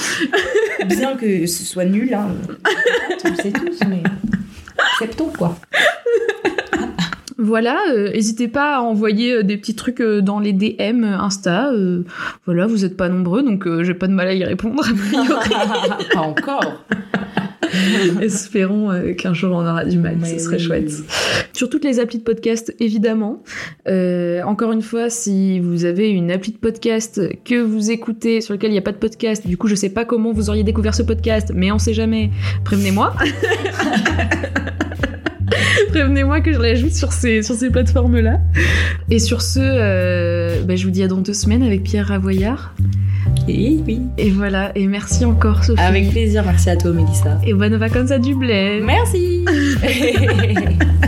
[LAUGHS] Bien que ce soit nul, hein. [LAUGHS] on le sait tous, mais acceptons quoi. Voilà, euh, n'hésitez pas à envoyer euh, des petits trucs euh, dans les DM Insta. voilà, vous êtes pas nombreux, donc j'ai pas de mal à y répondre. [LAUGHS] Pas encore. [LAUGHS] Espérons euh, qu'un jour on aura du mal, Mais ce serait oui. chouette. Sur toutes les applis de podcast, évidemment. Euh, encore une fois, si vous avez une appli de podcast que vous écoutez sur lequel il n'y a pas de podcast, du coup je sais pas comment vous auriez découvert ce podcast, mais on sait jamais, prévenez-moi. [LAUGHS] Prévenez-moi que je l'ajoute sur ces, sur ces plateformes-là. Et sur ce, euh, bah, je vous dis à dans deux semaines avec Pierre Ravoyard. Oui, oui. Et voilà, et merci encore Sophie. Avec plaisir, merci à toi Mélissa. Et bonnes vacances à Dublin. Merci [LAUGHS]